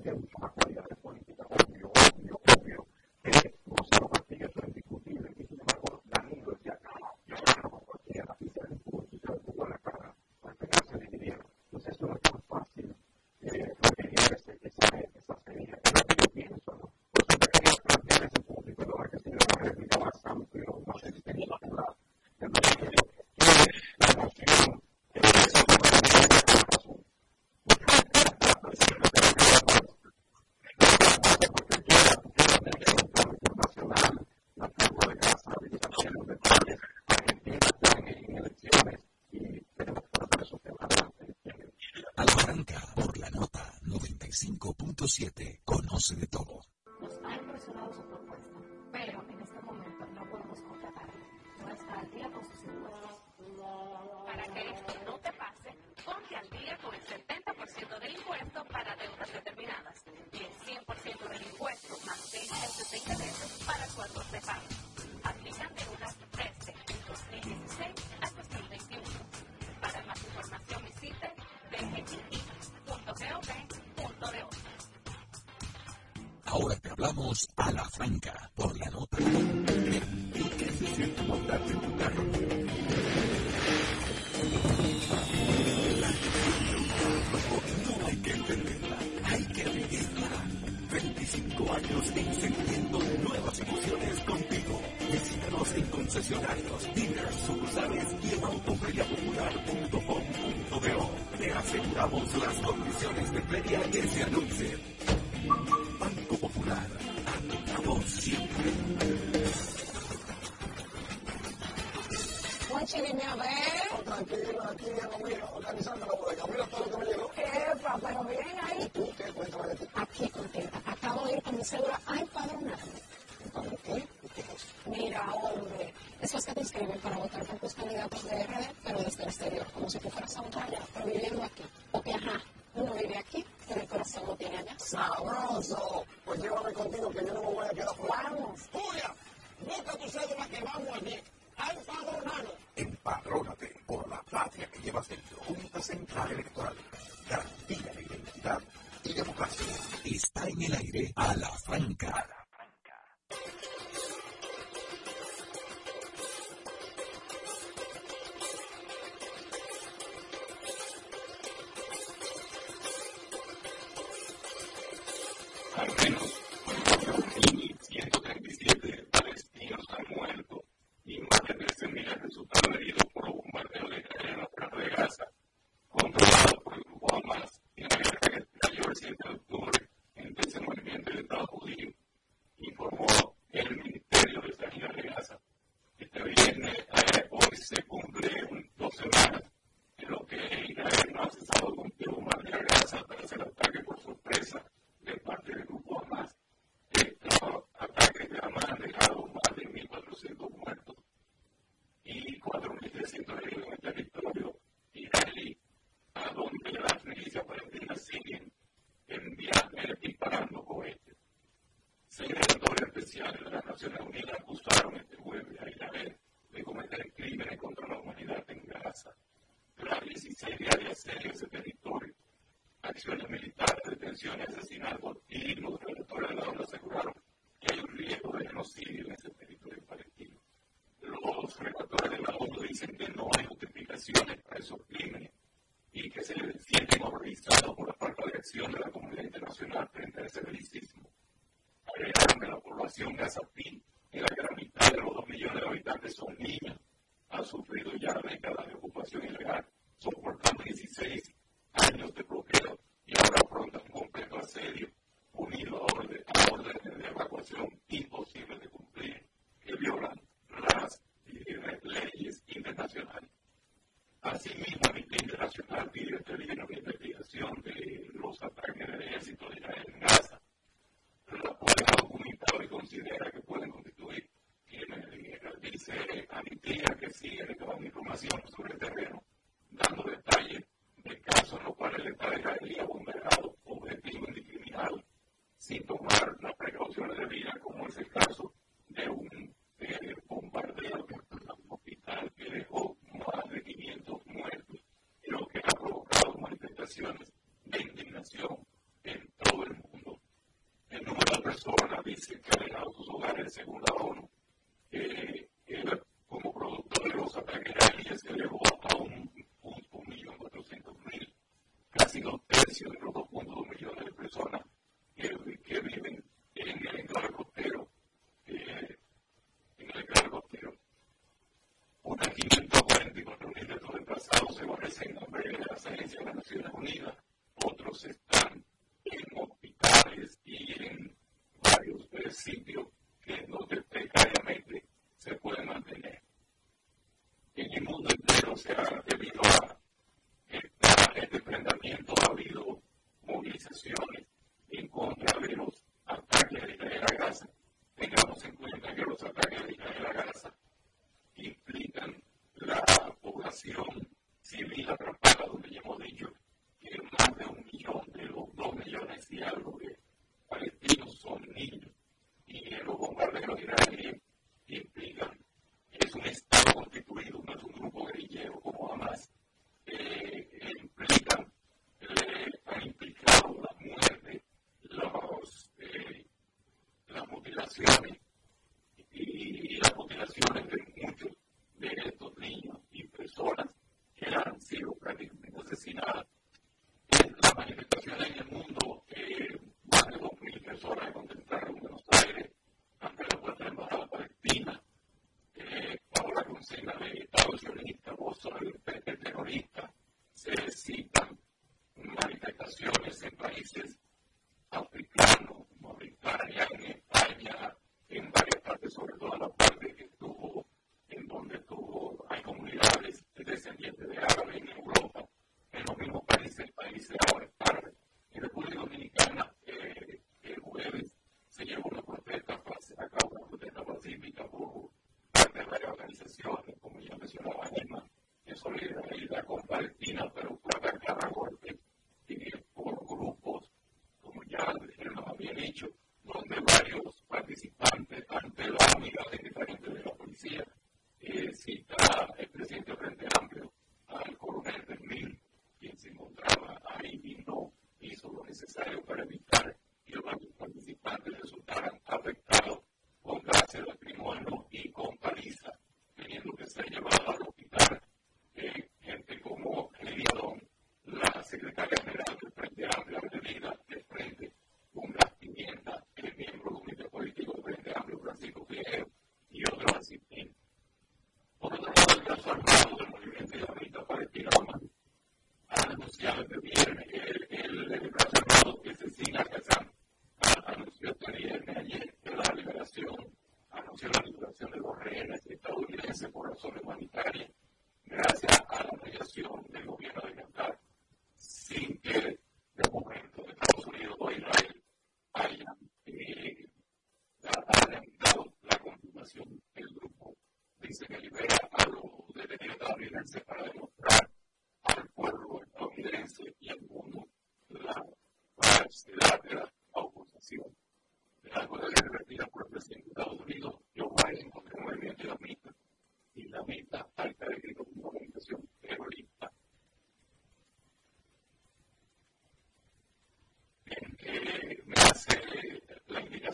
电话过来。95.7. Conoce de todo. vamos allí. Alfa Romano. Empadrónate por la patria que llevas dentro. Junta Central Electoral. Garantía de identidad y democracia. Está en el aire a la franca. Naciones Unidas acusaron este jueves a Israel de cometer crímenes contra la humanidad en Gaza, tras 16 días de asedio ese territorio, acciones militares, detenciones y asesinatos. se encarga de los hogares según la ONU. Yeah. three million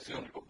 acción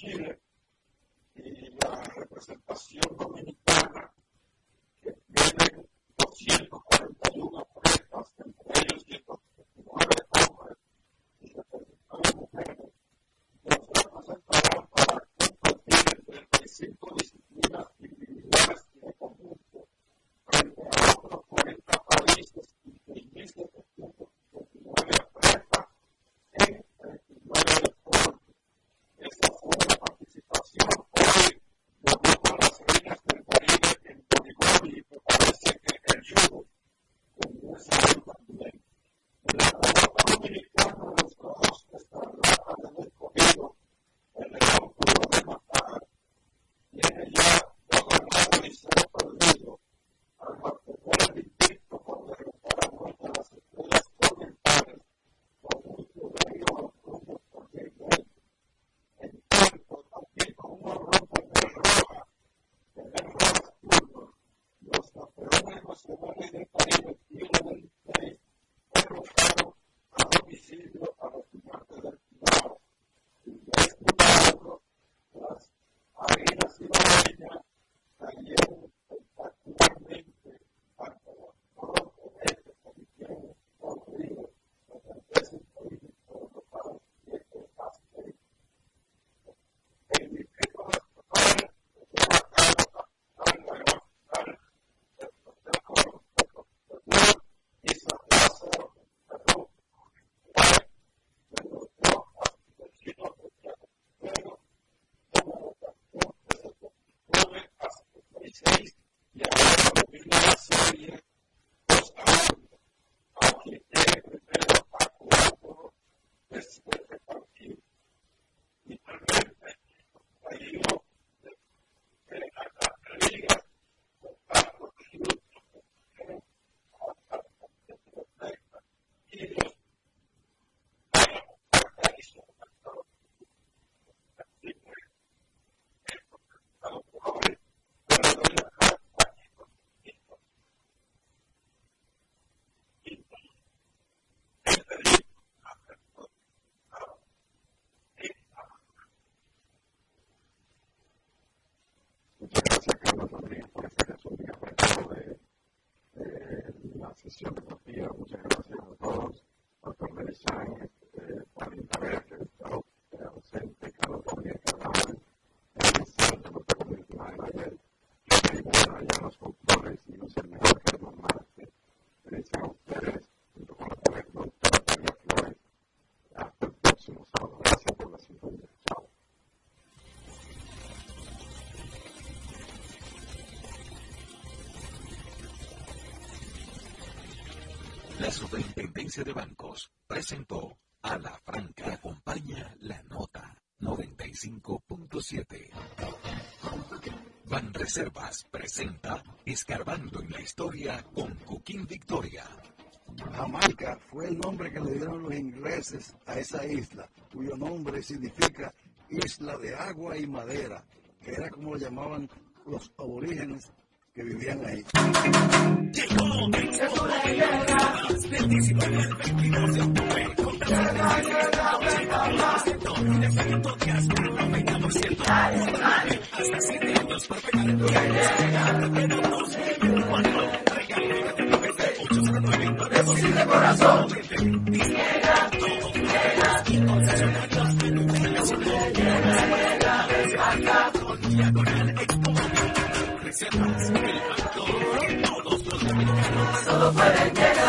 cute Carlos Superintendencia de Bancos presentó a la Franca. Acompaña la nota 95.7. Van Reservas presenta Escarbando en la Historia con Coquín Victoria. Jamaica fue el nombre que le dieron los ingleses a esa isla, cuyo nombre significa isla de agua y madera, que era como lo llamaban los aborígenes que vivían ahí. Solo pueden llegar